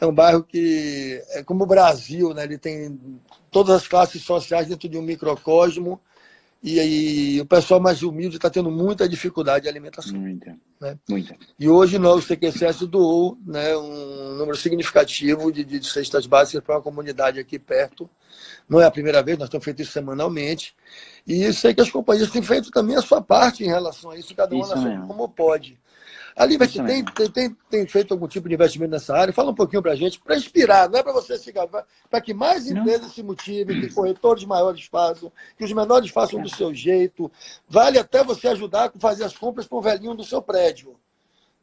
É um bairro que é como o Brasil, né? Ele tem todas as classes sociais dentro de um microcosmo e, aí o pessoal mais humilde está tendo muita dificuldade de alimentação. Muita. Né? Muita. E hoje nós, o CQCS, doou né, um número significativo de, de cestas básicas para uma comunidade aqui perto. Não é a primeira vez, nós estamos feito isso semanalmente. E sei que as companhias têm feito também a sua parte em relação a isso, cada uma como pode. A Liberty tem, tem, tem, tem, feito algum tipo de investimento nessa área? Fala um pouquinho para a gente, para inspirar, não é para você se para que mais empresas se motivem, que corretores maiores façam, que os menores façam do seu jeito. Vale até você ajudar a fazer as compras para o velhinho do seu prédio.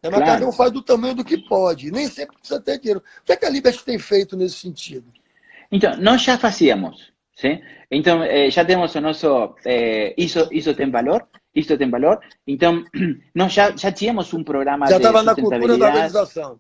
É, mas claro. cada um faz do tamanho do que pode. Nem sempre precisa ter dinheiro. O que, é que a Liberty tem feito nesse sentido? Então, nós já fazíamos. Sim? Então, eh, já temos o nosso. Eh, isso, isso tem valor isto tem valor. Então, nós já, já tínhamos um programa já de estava na cultura da organização.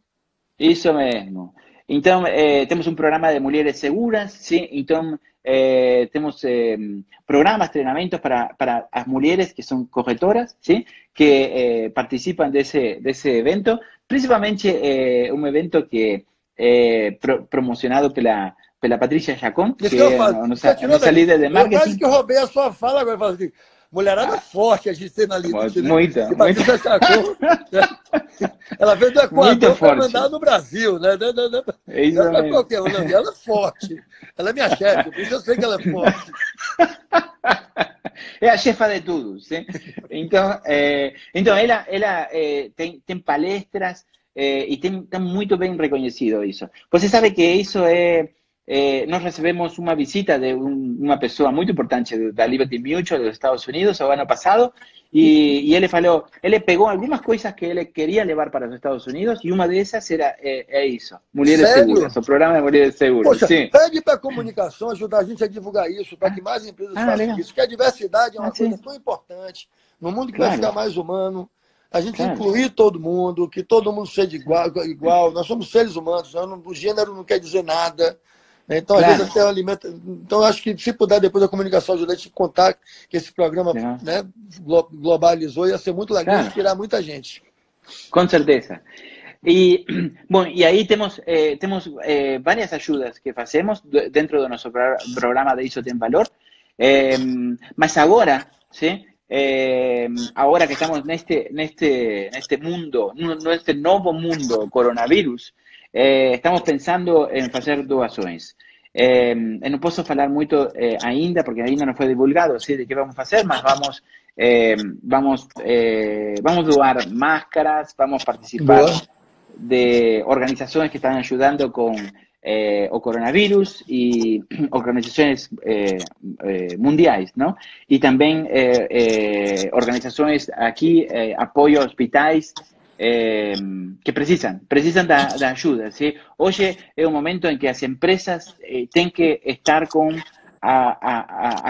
Isso mesmo. Então, eh, temos um programa de mulheres seguras, sim? Então, eh, temos eh, programas, treinamentos para, para as mulheres que são corretoras, sim? Que eh, participam desse, desse evento, principalmente eh, um evento que é pro, promocionado pela, pela Patrícia Chacon, que, que é a nossa, nossa líder de marketing. Eu quase que roubei (laughs) a sua fala agora, assim, Mulherada forte a gente tem na lista. Né? Muita. muita. Chacon, ela veio do Equador para mandar no Brasil, né? Não, não, não, não é qualquer uma, ela é forte. Ela é minha chefe, por isso eu sei que ela é forte. É a chefa de tudo, sim? Então, é, então ela, ela é, tem, tem palestras é, e tem, está muito bem reconhecido isso. Você sabe que isso é eh, nós recebemos uma visita de um, uma pessoa muito importante da Liberty Mutual dos Estados Unidos o ano passado e, e, ele falou, ele pegou algumas coisas que ele queria levar para os Estados Unidos e uma dessas era é, é isso, Mulheres Sério? Seguras, o programa de Mulheres Seguras. Poxa, sim. pede para a comunicação ajudar a gente a divulgar isso, para que mais empresas ah, façam legal. isso, porque a diversidade é uma ah, coisa tão importante no mundo que claro. vai ficar mais humano. A gente claro. incluir todo mundo, que todo mundo seja igual, igual. Nós somos seres humanos, o gênero não quer dizer nada. Então, às vezes, até alimenta. Então, acho que se puder, depois da comunicação ajudar a gente contar que esse programa né, globalizou, ia ser muito legal, claro. inspirar muita gente. Com certeza. E, (clears throat) bom, e aí temos, eh, temos eh, várias ajudas que fazemos dentro do nosso programa de Isso Tem Valor, eh, mas agora, sim, agora que estamos neste, neste, neste mundo, neste novo mundo coronavírus, eh, estamos pensando em fazer doações. Eh, eu não posso falar muito eh, ainda, porque ainda não foi divulgado assim, de que vamos fazer, mas vamos eh, vamos, eh, vamos a doar máscaras, vamos a participar Boa. de organizaciones que están ayudando con eh, o coronavirus y (clears throat) organizaciones eh, mundiales, ¿no? Y también eh, eh, organizaciones aquí, eh, apoyo a hospitales eh, que precisan, precisan da, da ayuda, ¿sí? Hoy es un momento en que las empresas eh, tienen que estar con a, a, a,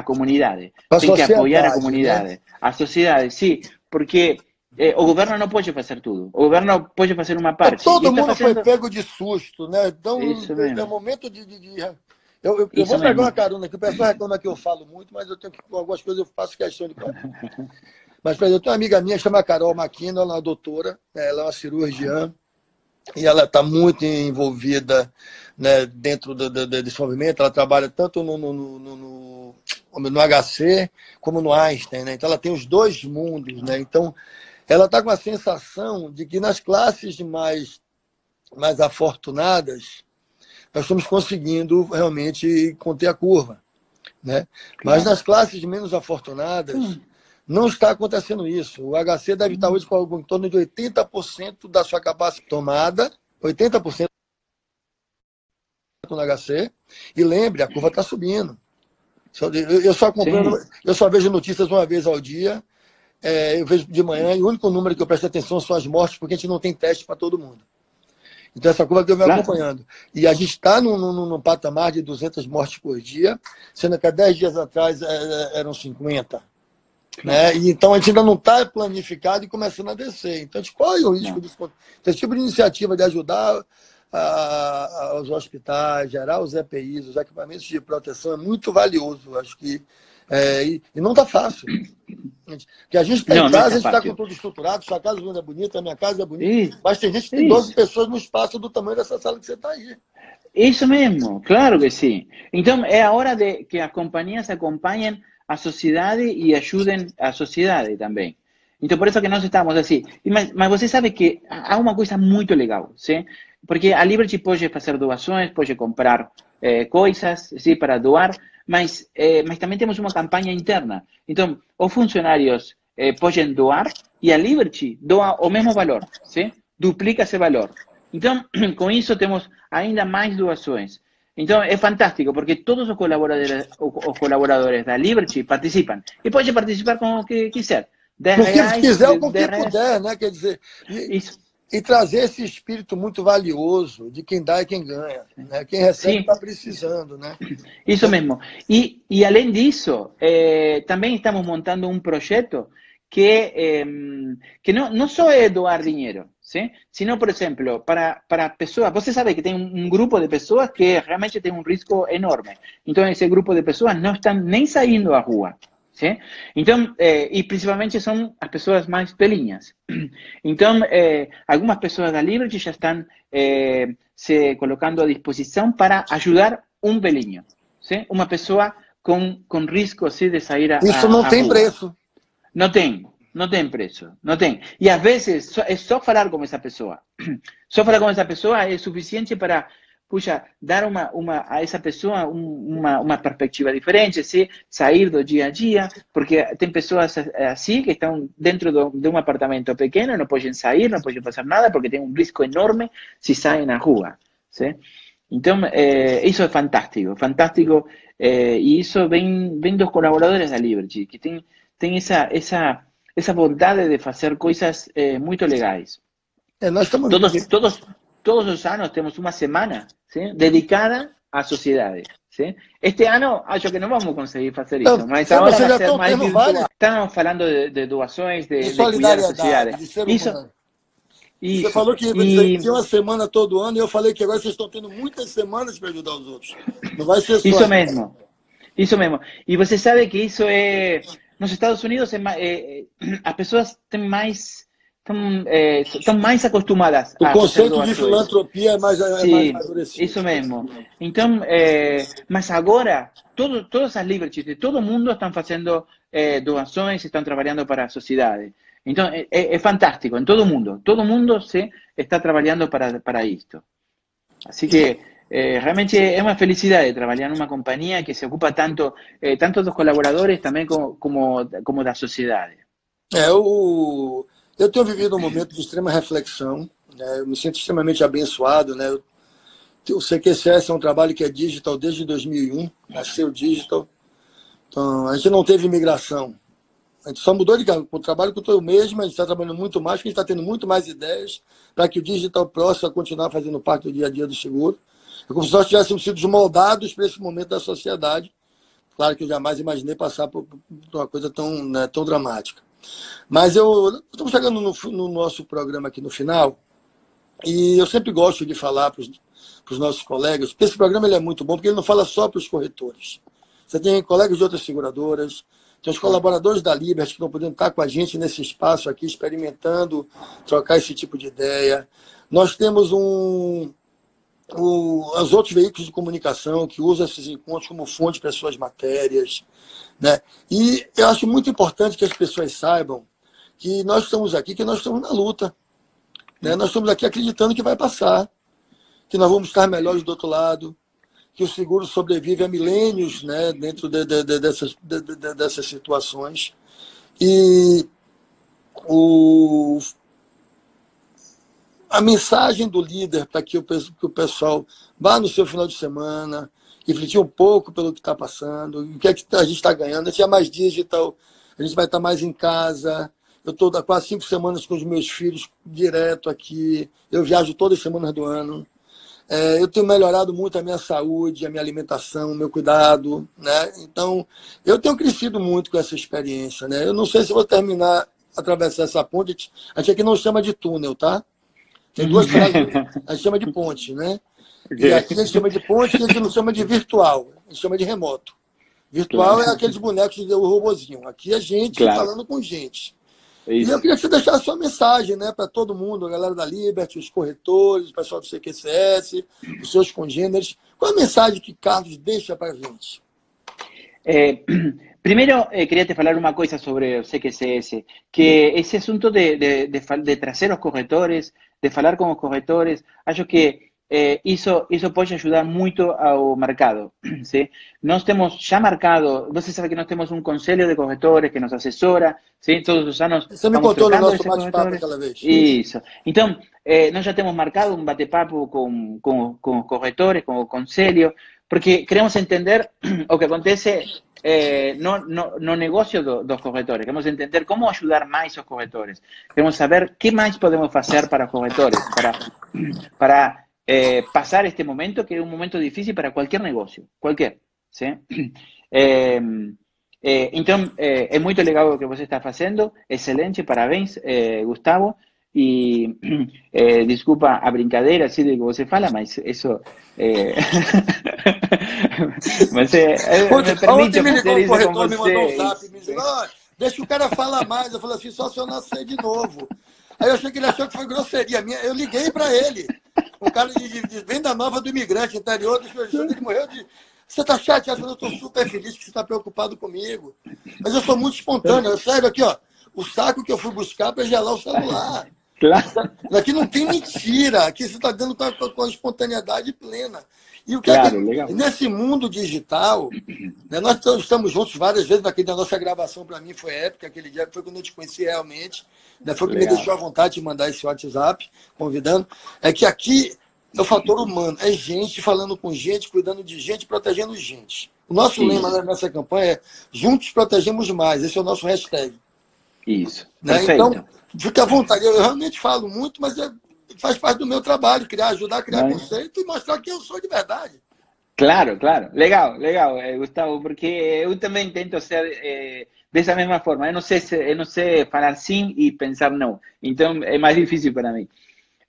A tienen que apoyar a sociedade, comunidades, a sociedades, sí, porque eh, o governo não pode fazer tudo, o governo pode fazer uma parte. Todo mundo foi pego de susto, né? Então, é é momento de. de- de- Eu, eu, eu vou pegar uma carona aqui. O pessoal reclama que eu falo muito, mas eu tenho que. Algumas coisas eu faço questão de. (laughs) Mas, por exemplo, eu tenho uma amiga minha, chama Carol Maquina, ela é uma doutora, né? ela é uma cirurgiã, e ela está muito envolvida né, dentro do, do, desse movimento. Ela trabalha tanto no, no, no, no, no, HC como no Einstein. Né? Então, ela tem os dois mundos. Né? Então, ela está com a sensação de que nas classes mais, mais afortunadas, nós estamos conseguindo realmente conter a curva. Né? Mas nas classes menos afortunadas, não está acontecendo isso. O HC deve estar hoje com algo em torno de 80% da sua capacidade tomada, 80% no HC, e lembre, a curva está subindo. Eu só acompanho, eu só vejo notícias uma vez ao dia, é, eu vejo de manhã, e o único número que eu presto atenção são as mortes, porque a gente não tem teste para todo mundo. Então, essa curva que eu venho acompanhando. E a gente está num, num, num patamar de 200 mortes por dia, sendo que há 10 dias atrás é, eram 50. Né? E, então, a gente ainda não está planificado e começando a descer. Então, gente corre o risco Não. disso. Então, esse tipo de iniciativa de ajudar a- a- os hospitais, gerar os EPIs, os equipamentos de proteção, é muito valioso. Acho que. é, e, e não está fácil. Porque a gente está Não, em não casa, a gente está com tudo estruturado, sua casa é bonita, a minha casa é bonita. Isso, Mas tem gente que tem Isso. 12 pessoas no espaço do tamanho dessa sala que você está aí. isso mesmo, claro que sim. Então, é a hora de que as companhias acompanhem a sociedade e ajudem a sociedade também. Então, por isso que nós estamos assim. Mas, mas você sabe que há uma coisa muito legal, sim? Porque a Liberty pode fazer doações, pode comprar eh, coisas sim, para doar, mas, eh, mas também temos uma campanha interna. Então, os funcionários eh, podem doar e a Liberty doa o mesmo valor, sim? duplica esse valor. Então, com isso temos ainda mais doações. Então, é fantástico, porque todos os colaboradores, os colaboradores da Liberty participam. E pode participar com o que quiser. 10 Com o que quiser com o 10 que puder, né? Quer dizer, e, Isso. e trazer esse espírito muito valioso de quem dá e quem ganha. Né? Quem recebe está precisando, né? Isso mesmo. E, e além disso, eh, também estamos montando um projeto que, eh, que não, não só é doar dinheiro, sim? sino, por exemplo, para, para pessoas. Você sabe que tem um, um grupo de pessoas que realmente tem um risco enorme. Então, esse grupo de pessoas não estão nem saindo à rua. Sim? Então, eh, e principalmente são as pessoas mais velhinhas. Então, eh, algumas pessoas da Liberty já estão eh, se colocando à disposição para ajudar um velhinho. Sim? Uma pessoa com, com risco assim, de sair a Isso não à tem rua. preço. Não tem, não tem preço, não tem. E às vezes só- é só falar com essa pessoa. Só falar com é suficiente para, puxa, dar uma, uma a essa pessoa um- uma, uma perspectiva diferente, se sair do dia a dia, porque tem pessoas assim que estão dentro de um apartamento pequeno, não podem sair, não podem fazer nada, porque tem um risco enorme se saem na rua. Sim? Então, eh, isso é fantástico, fantástico, eh, e isso vem, vem dos colaboradores da Liberty, que tem, tem essa, essa, essa vontade de fazer coisas eh, muito legais. É, nós estamos Todos, todos, todos os anos temos uma semana sim, dedicada à sociedade. Sim? Este ano acho que não vamos conseguir fazer isso, Não, mas agora vai ser mais virtual. Estamos falando de, de doações, de, de de cuidar da solidariedade, sociedade. de ser Isso, humano. isso. Você falou que E- tinha uma semana todo ano e eu falei que agora vocês estão tendo muitas semanas para ajudar os outros. Não vai ser só. Isso mesmo. Isso mesmo. E você sabe que isso é. Nos Estados Unidos, é, as pessoas têm mais. Estão, é, estão mais acostumadas O conceito de filantropia é mais, é mais Sim, amadurecido. isso mesmo. Então, é, mas agora, todo, todas as liberties de todo mundo estão fazendo é, doações, estão trabalhando para a sociedade. Então, é, é, é fantástico, em todo mundo. Todo mundo se está trabalhando para, para isto. Assim que é, realmente é uma felicidade trabalhar numa companhia que se ocupa tanto, é, tanto dos colaboradores também como, como, como da sociedade. É, eu, eu tenho vivido um momento de extrema reflexão, né? eu me sinto extremamente abençoado. Né? O CQCS é um trabalho que é digital desde 2001, nasceu digital. Então, a gente não teve imigração. A gente só mudou de o trabalho com o mesmo, a gente está trabalhando muito mais, porque a gente está tendo muito mais ideias para que o digital possa continuar fazendo parte do dia a dia do seguro. É como se nós tivéssemos sido moldados para esse momento da sociedade. Claro que eu jamais imaginei passar por, uma coisa tão, né, tão dramática. Mas eu estamos chegando no, no, nosso programa aqui no final, e eu sempre gosto de falar para os nossos colegas, porque esse programa ele é muito bom, porque ele não fala só para os corretores. Você tem colegas de outras seguradoras, tem os colaboradores da Liberty que estão podendo estar com a gente nesse espaço aqui, experimentando, trocar esse tipo de ideia. Nós temos um, o, os outros veículos de comunicação que usam esses encontros como fonte para suas matérias. Né? E eu acho muito importante que as pessoas saibam que nós estamos aqui, que nós estamos na luta. Né? Nós estamos aqui acreditando que vai passar, que nós vamos estar melhores do outro lado, que o seguro sobrevive a milênios né, dentro de, de, de, dessas, dessas situações. E o, a mensagem do líder para que o, que o pessoal vá no seu final de semana, refletir um pouco pelo que está passando, o que é que a gente está ganhando. A gente é mais digital, a gente vai estar tá mais em casa. Eu estou há quase cinco semanas com os meus filhos direto aqui. Eu viajo todas as semanas do ano. É, eu tenho melhorado muito a minha saúde, a minha alimentação, o meu cuidado. Né? Então, eu tenho crescido muito com essa experiência. Né? Eu não sei se vou terminar atravessar essa ponte. A gente aqui não chama de túnel, tá? Tem duas frases. (laughs) A gente chama de ponte, né? E aqui a gente chama de ponte e a gente não chama de virtual. A gente chama de remoto. Virtual claro. é aqueles bonecos de robozinho. Aqui é gente claro. falando com gente. Isso. E eu queria que você deixasse a sua mensagem né, para todo mundo, a galera da Liberty, os corretores, o pessoal do CQCS, os seus congêneres. Qual a mensagem que Carlos deixa para a gente? É, (clears throat) Primero, eh, quería te falar una cosa sobre el CQCS, que ese asunto de, de, de, de trazer los corretores, de falar con los corretores, acho que eh, isso, isso pode ajudar muito ao mercado. (clears throat) ¿sí? Nós temos já marcado, você sabe que nós temos um conselho de corretores que nos assessora, ¿sí? todos os anos. Você me contou no nosso bate-papo aquela vez. Isso. Então, eh, nós já temos marcado um bate-papo com, com, com os corretores, com o conselho, porque queremos entender (clears throat) o que acontece eh, no, no, no, negocio do, dos corretores. Queremos entender cómo ayudar más a los corretores. Queremos saber qué más podemos hacer para corretores, para, para eh, pasar este momento, que es un momento difícil para cualquier negocio, cualquier. ¿sí? (clears throat) Eh, então, é muito que você está fazendo, excelente, parabéns, eh, Gustavo. E (clears throat) eh, desculpa a brincadeira assim de que você fala, mas isso. Eh... mas é, é, me permite me ligou um corretor, me mandou um zap, me disse, oh, deixa o cara falar mais. Eu falei assim, só se eu nascer de novo. Aí eu achei que ele achou que foi grosseria minha. Eu liguei para ele. O cara de, de, venda nova do imigrante interior do Santo, ele morreu de. Você está chateado? Eu estou super feliz que você está preocupado comigo. Mas eu sou muito espontâneo. Sério, aqui, ó. O saco que eu fui buscar para gelar o celular. Claro. Aqui não tem mentira, aqui você está dando com a, com a, espontaneidade plena. E o que claro, é que, nesse mundo digital, né, nós estamos juntos várias vezes, aqui na nossa gravação para mim foi épica, aquele dia foi quando eu te conheci realmente, né, foi o que legal. me deixou à vontade de mandar esse WhatsApp, convidando, é que aqui é o fator humano, é gente falando com gente, cuidando de gente, protegendo gente. O nosso Isso. lema nessa campanha é Juntos Protegemos Mais, esse é o nosso hashtag. Isso. Né? Então, fica à vontade. Eu realmente falo muito, mas é, faz parte do meu trabalho, criar, ajudar a criar conceito e mostrar que eu sou de verdade. Claro, claro. Legal, legal, eh, Gustavo, porque eu também tento ser eh, dessa mesma forma. Eu não, sei, eu não sei falar sim e pensar não. Então é mais difícil para mim.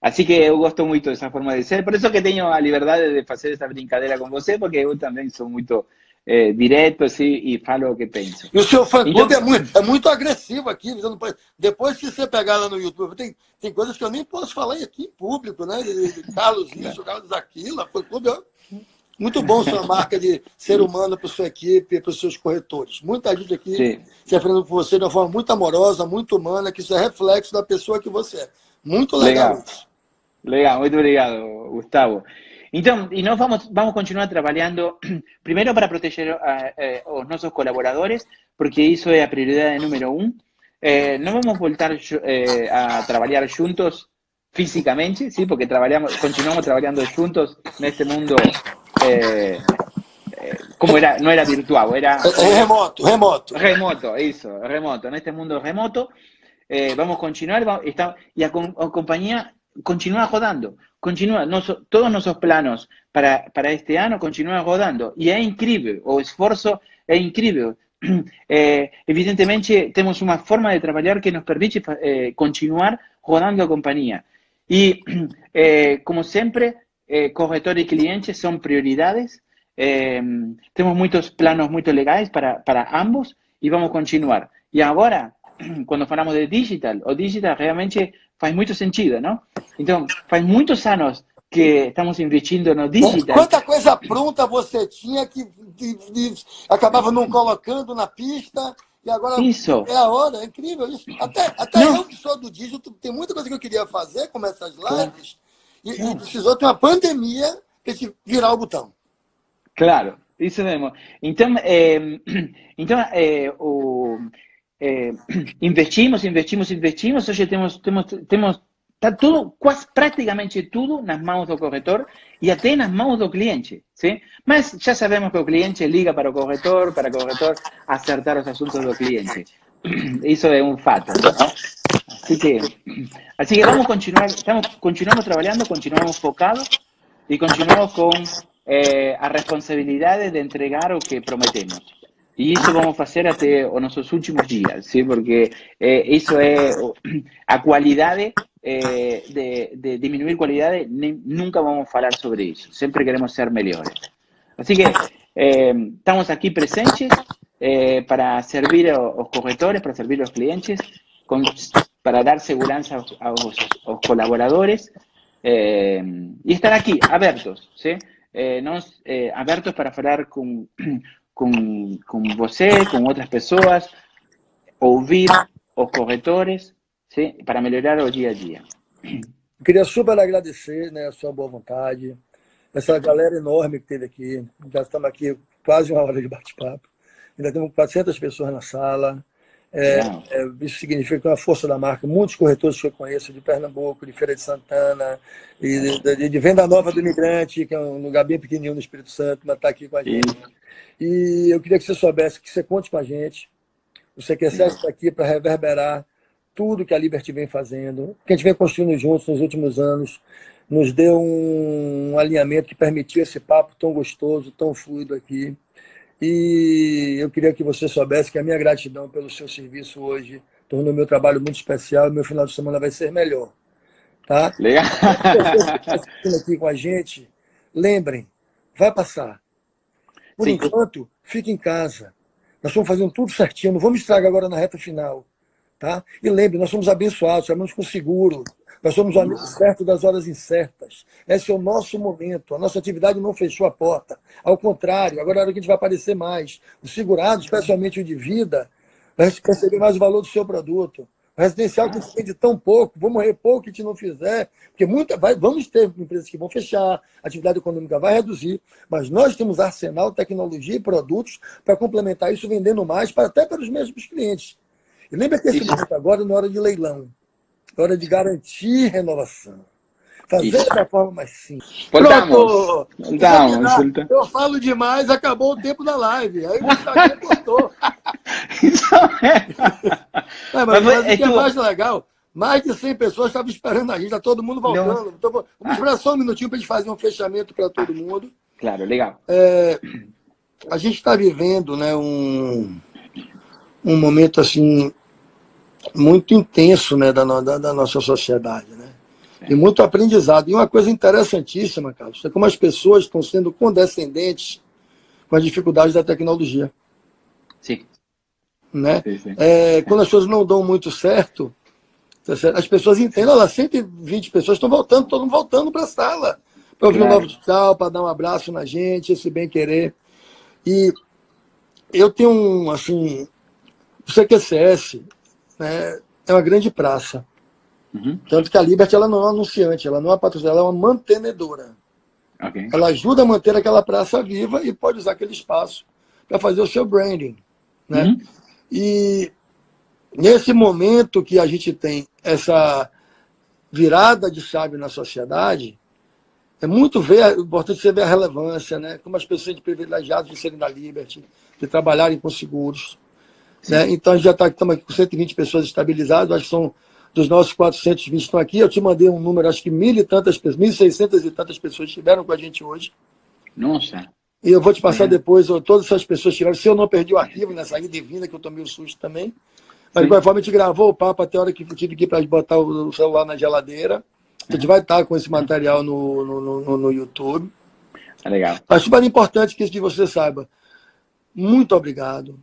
Assim que eu gosto muito dessa forma de ser. Por isso que tenho a liberdade de fazer essa brincadeira com você, porque eu também sou muito é, direto assim, e falo o que penso. E o seu fã-clube então, é, muito, é muito agressivo aqui. Depois que você pegar lá no YouTube, tem, tem coisas que eu nem posso falar aqui em público, né? Carlos (laughs) isso, Carlos aquilo. Fã-clube é muito bom sua marca de ser humano para sua equipe, para os seus corretores. Muita gente aqui Sim. se referindo por você de uma forma muito amorosa, muito humana, que isso é reflexo da pessoa que você é. Muito legal. Legal, legal muito obrigado, Gustavo. Então, e nós vamos, vamos continuar trabalhando, (clears throat) primeiro para proteger a, a, os nossos colaboradores, porque isso é a prioridade número um. Eh, não vamos voltar eh, a trabalhar juntos fisicamente, sim, porque trabalhamos, continuamos trabalhando juntos neste mundo eh, como era, não era virtual, era... Remoto, remoto. Remoto, isso, remoto. Neste mundo remoto, vamos continuar, vamos, está, e a, a companhia continua nosso, todos nossos planos para, para este ano continuam rodando, e é incrível, o esforço é incrível. Eh, evidentemente, temos uma forma de trabalhar que nos permite eh, continuar rodando a companhia. E, eh, como sempre, eh, corretor e clientes são prioridades. Eh, temos muitos planos muito legais para, para ambos e vamos continuar. E agora, quando (clears throat) falamos de digital, o digital realmente faz muito sentido, não? Então, faz muitos anos que estamos investindo no digital. Quanta coisa pronta você tinha que de, de, acabava não colocando na pista e agora isso. é a hora, é incrível isso. Até, até eu que sou do digital, tem muita coisa que eu queria fazer, como essas lives, claro. e, e, precisou ter uma pandemia para virar o botão. Claro, isso mesmo. Então, é, (clears throat) então é, o, (clears throat) é, investimos, investimos, investimos. Hoje temos, temos, temos está tudo, quase praticamente tudo nas mãos do corretor e até nas mãos do cliente, sim? Mas já sabemos que o cliente liga para o corretor, para o corretor acertar os assuntos do cliente. Isso é um fato? Así que, (clears throat) así que vamos continuar, estamos, continuamos trabalhando, continuamos focados e continuamos com eh, a responsabilidade de entregar o que prometemos. E isso vamos fazer até os nossos últimos dias, sim? porque eh, isso é (clears throat) a qualidade eh, de, de, diminuir qualidade, nem, nunca vamos falar sobre isso. Sempre queremos ser melhores. Assim que eh, estamos aqui presentes eh, para servir aos corretores, para servir aos clientes, com, para dar segurança aos, aos, aos colaboradores e estar aqui, abertos, sim? nós abertos para falar com (clears throat) com, com você, com outras pessoas, ouvir os corretores, sim, para melhorar o dia a dia. Eu queria super agradecer né, a sua boa vontade, essa galera enorme que teve aqui. Já estamos aqui quase uma hora de bate-papo. Ainda temos 400 pessoas na sala. É, é, isso significa que é uma força da marca. Muitos corretores que eu conheço de Pernambuco, de Feira de Santana, e de, de, de Venda Nova do Imigrante, que é um lugar bem pequenininho no Espírito Santo, mas está aqui com a gente. E eu queria que você soubesse que você conte com a gente. O CQC está aqui para reverberar tudo que a Liberty vem fazendo, que a gente vem construindo juntos nos últimos anos, nos deu um alinhamento que permitiu esse papo tão gostoso, tão fluido aqui. E eu queria que você soubesse que a minha gratidão pelo seu serviço hoje tornou meu trabalho muito especial e meu final de semana vai ser melhor. Tá? Legal. (laughs) aqui com a gente, lembrem, vai passar. Por Sim. enquanto, fique em casa. Nós estamos fazendo tudo certinho, não vamos estragar agora na reta final. Tá? E lembre, nós somos abençoados, chamamos com seguro. Nós somos amigos certos das horas incertas. Esse é o nosso momento. A nossa atividade não fechou a porta. Ao contrário, agora é a hora que a gente vai aparecer mais. O segurado, especialmente o de vida, vai perceber mais o valor do seu produto. O residencial que se vende tão pouco, vamos repor o que a gente não fizer, porque muita, vai, vamos ter empresas que vão fechar, a atividade econômica vai reduzir, mas nós temos arsenal, tecnologia e produtos para complementar isso, vendendo mais, para, até para os mesmos clientes. E lembra que esse momento agora não é hora de leilão, é hora de garantir renovação. Fazer Isso. da forma mais simples. Pronto! Então, eu falo demais, acabou o tempo da live. Aí o Instagram cortou. Isso é. é mas, mas, é o que é mais legal, mais de 100 pessoas estavam esperando a gente, está todo mundo voltando. Então, vamos esperar só um minutinho para a gente fazer um fechamento para todo mundo. Claro, legal. É, a gente está vivendo né, um, um momento assim muito intenso né, da, da, da nossa sociedade. Né? E muito aprendizado. E uma coisa interessantíssima, Carlos, é como as pessoas estão sendo condescendentes com as dificuldades da tecnologia. Sim. Né? Sim, sim. É, quando as coisas não dão muito certo, tá as pessoas entendem, olha lá, 120 pessoas estão voltando, todo mundo voltando para a sala, para ouvir claro. um novo digital, para dar um abraço na gente, esse bem querer. E eu tenho um, assim, o CQCS né, é uma grande praça. Uhum. Tanto que a Liberty ela não é uma anunciante, ela não é patrocinadora, ela é uma mantenedora. Okay. Ela ajuda a manter aquela praça viva e pode usar aquele espaço para fazer o seu branding. Né? Uhum. E nesse momento que a gente tem essa virada de chave na sociedade, é muito ver, é importante você ver a relevância, né? como as pessoas privilegiadas de serem da Liberty, de trabalharem com seguros. Né? Então, a gente já está estamos aqui com 120 pessoas estabilizadas, acho que são dos nossos 420 estão aqui. Eu te mandei um número, acho que mil e tantas pessoas, 1.600 e tantas pessoas estiveram com a gente hoje. Nossa. E eu vou te passar é. depois, todas essas pessoas tiveram. Se eu não perdi o arquivo nessa ida divina, que eu tomei o um susto também. Mas, de qualquer forma, a gente gravou o papo até a hora que eu tive que ir para botar o celular na geladeira. A gente vai estar com esse material no, no, no, no YouTube. É legal. Mas super importante que isso que você saiba. Muito obrigado.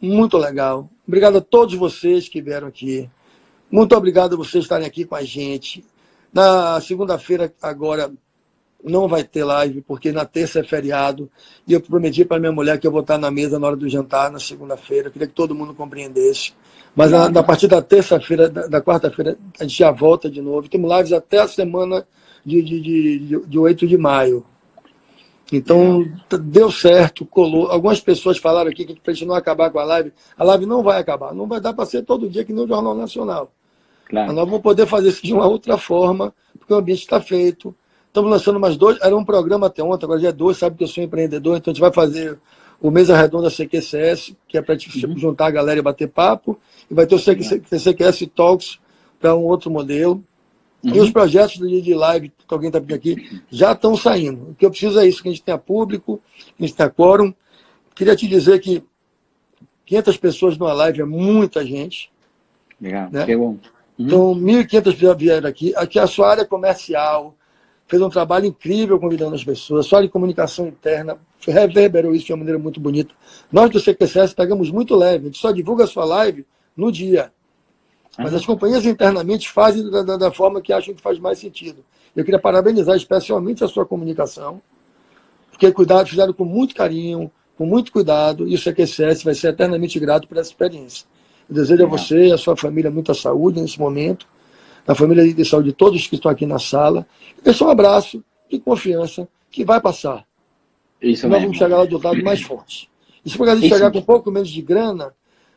Muito legal. Obrigado a todos vocês que vieram aqui. Muito obrigado a vocês estarem aqui com a gente. Na segunda-feira, agora, não vai ter live, porque na terça é feriado. E eu prometi para minha mulher que eu vou estar na mesa na hora do jantar, na segunda-feira. Queria que todo mundo compreendesse. Mas a, partir da terça-feira, da, da quarta-feira, a gente já volta de novo. Temos lives até a semana de, de, de, de 8 de maio. Então, deu certo, colou. Algumas pessoas falaram aqui que para a gente não acabar com a live, a live não vai acabar. Não vai dar para ser todo dia que nem o Jornal Nacional. Claro. Mas nós vamos poder fazer isso de uma outra forma, porque o ambiente está feito. Estamos lançando mais dois. Era um programa até ontem, agora já é dois, sabe que eu sou empreendedor, então a gente vai fazer o Mesa Redonda CQCS, que é para uhum. juntar a galera e bater papo, e vai ter o CQS Talks para um outro modelo. Uhum. E os projetos de live, que alguém está pedindo aqui, já estão saindo. O que eu preciso é isso, que a gente tenha público, que a gente tenha quórum. Queria te dizer que 500 pessoas numa live é muita gente. Legal, né? que bom. Uhum. Então, 1.500 pessoas vieram aqui. Aqui a sua área comercial fez um trabalho incrível convidando as pessoas. A sua área de comunicação interna reverberou isso de uma maneira muito bonita. Nós do CQCS pegamos muito leve. A gente só divulga a sua live no dia. Mas as companhias internamente fazem da, da, da, forma que acham que faz mais sentido. Eu queria parabenizar especialmente a sua comunicação, porque cuidado, fizeram com muito carinho, com muito cuidado, e o CQCS vai ser eternamente grato por essa experiência. Eu desejo a você e a sua família muita saúde nesse momento, na família de saúde de todos que estão aqui na sala. E deixar um abraço de confiança que vai passar. Isso Nós mesmo. vamos chegar lá do lado mais forte. E se a gente chegar com um pouco menos de grana,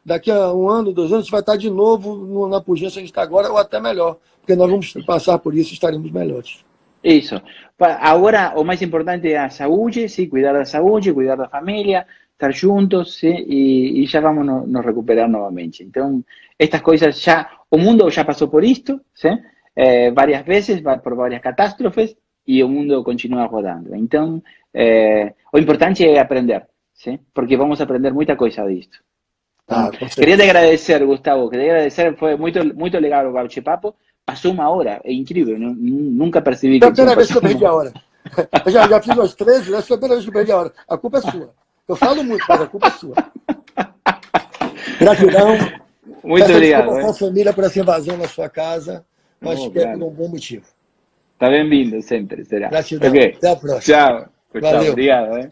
daqui a um ano, dois anos, vai estar de novo na pujança que a gente está agora, ou até melhor, porque nós vamos passar por isso e estaremos melhores. Isso. Agora, o mais importante é a saúde, sim, cuidar da saúde, cuidar da família, estar juntos sim, e, e já vamos no, nos recuperar novamente. Então, estas coisas já, o mundo já passou por isto, sim, eh, várias vezes, por várias catástrofes, e o mundo continua rodando. Então, eh, o importante é aprender, sim, porque vamos aprender muita coisa disto. Ah, quería te agradecer, Gustavo, quería agradecer, fue muy, muy legal o bate-papo. Passou uma hora, é incrível, nunca percebi que. É a primeira vez que eu perdi a hora. Eu já, já fiz umas 13, essa foi a primeira vez que eu perdi a hora. A culpa é sua. Eu falo muito, mas a culpa é sua. Gratidão. (laughs) Muito Peço obrigado. Peço a família por essa invasão na sua casa, mas oh, é por um bom motivo. Está bem-vindo sempre, será. Gratidão. Okay. Até a próxima. Tchau. Valeu. Tchau. Obrigado.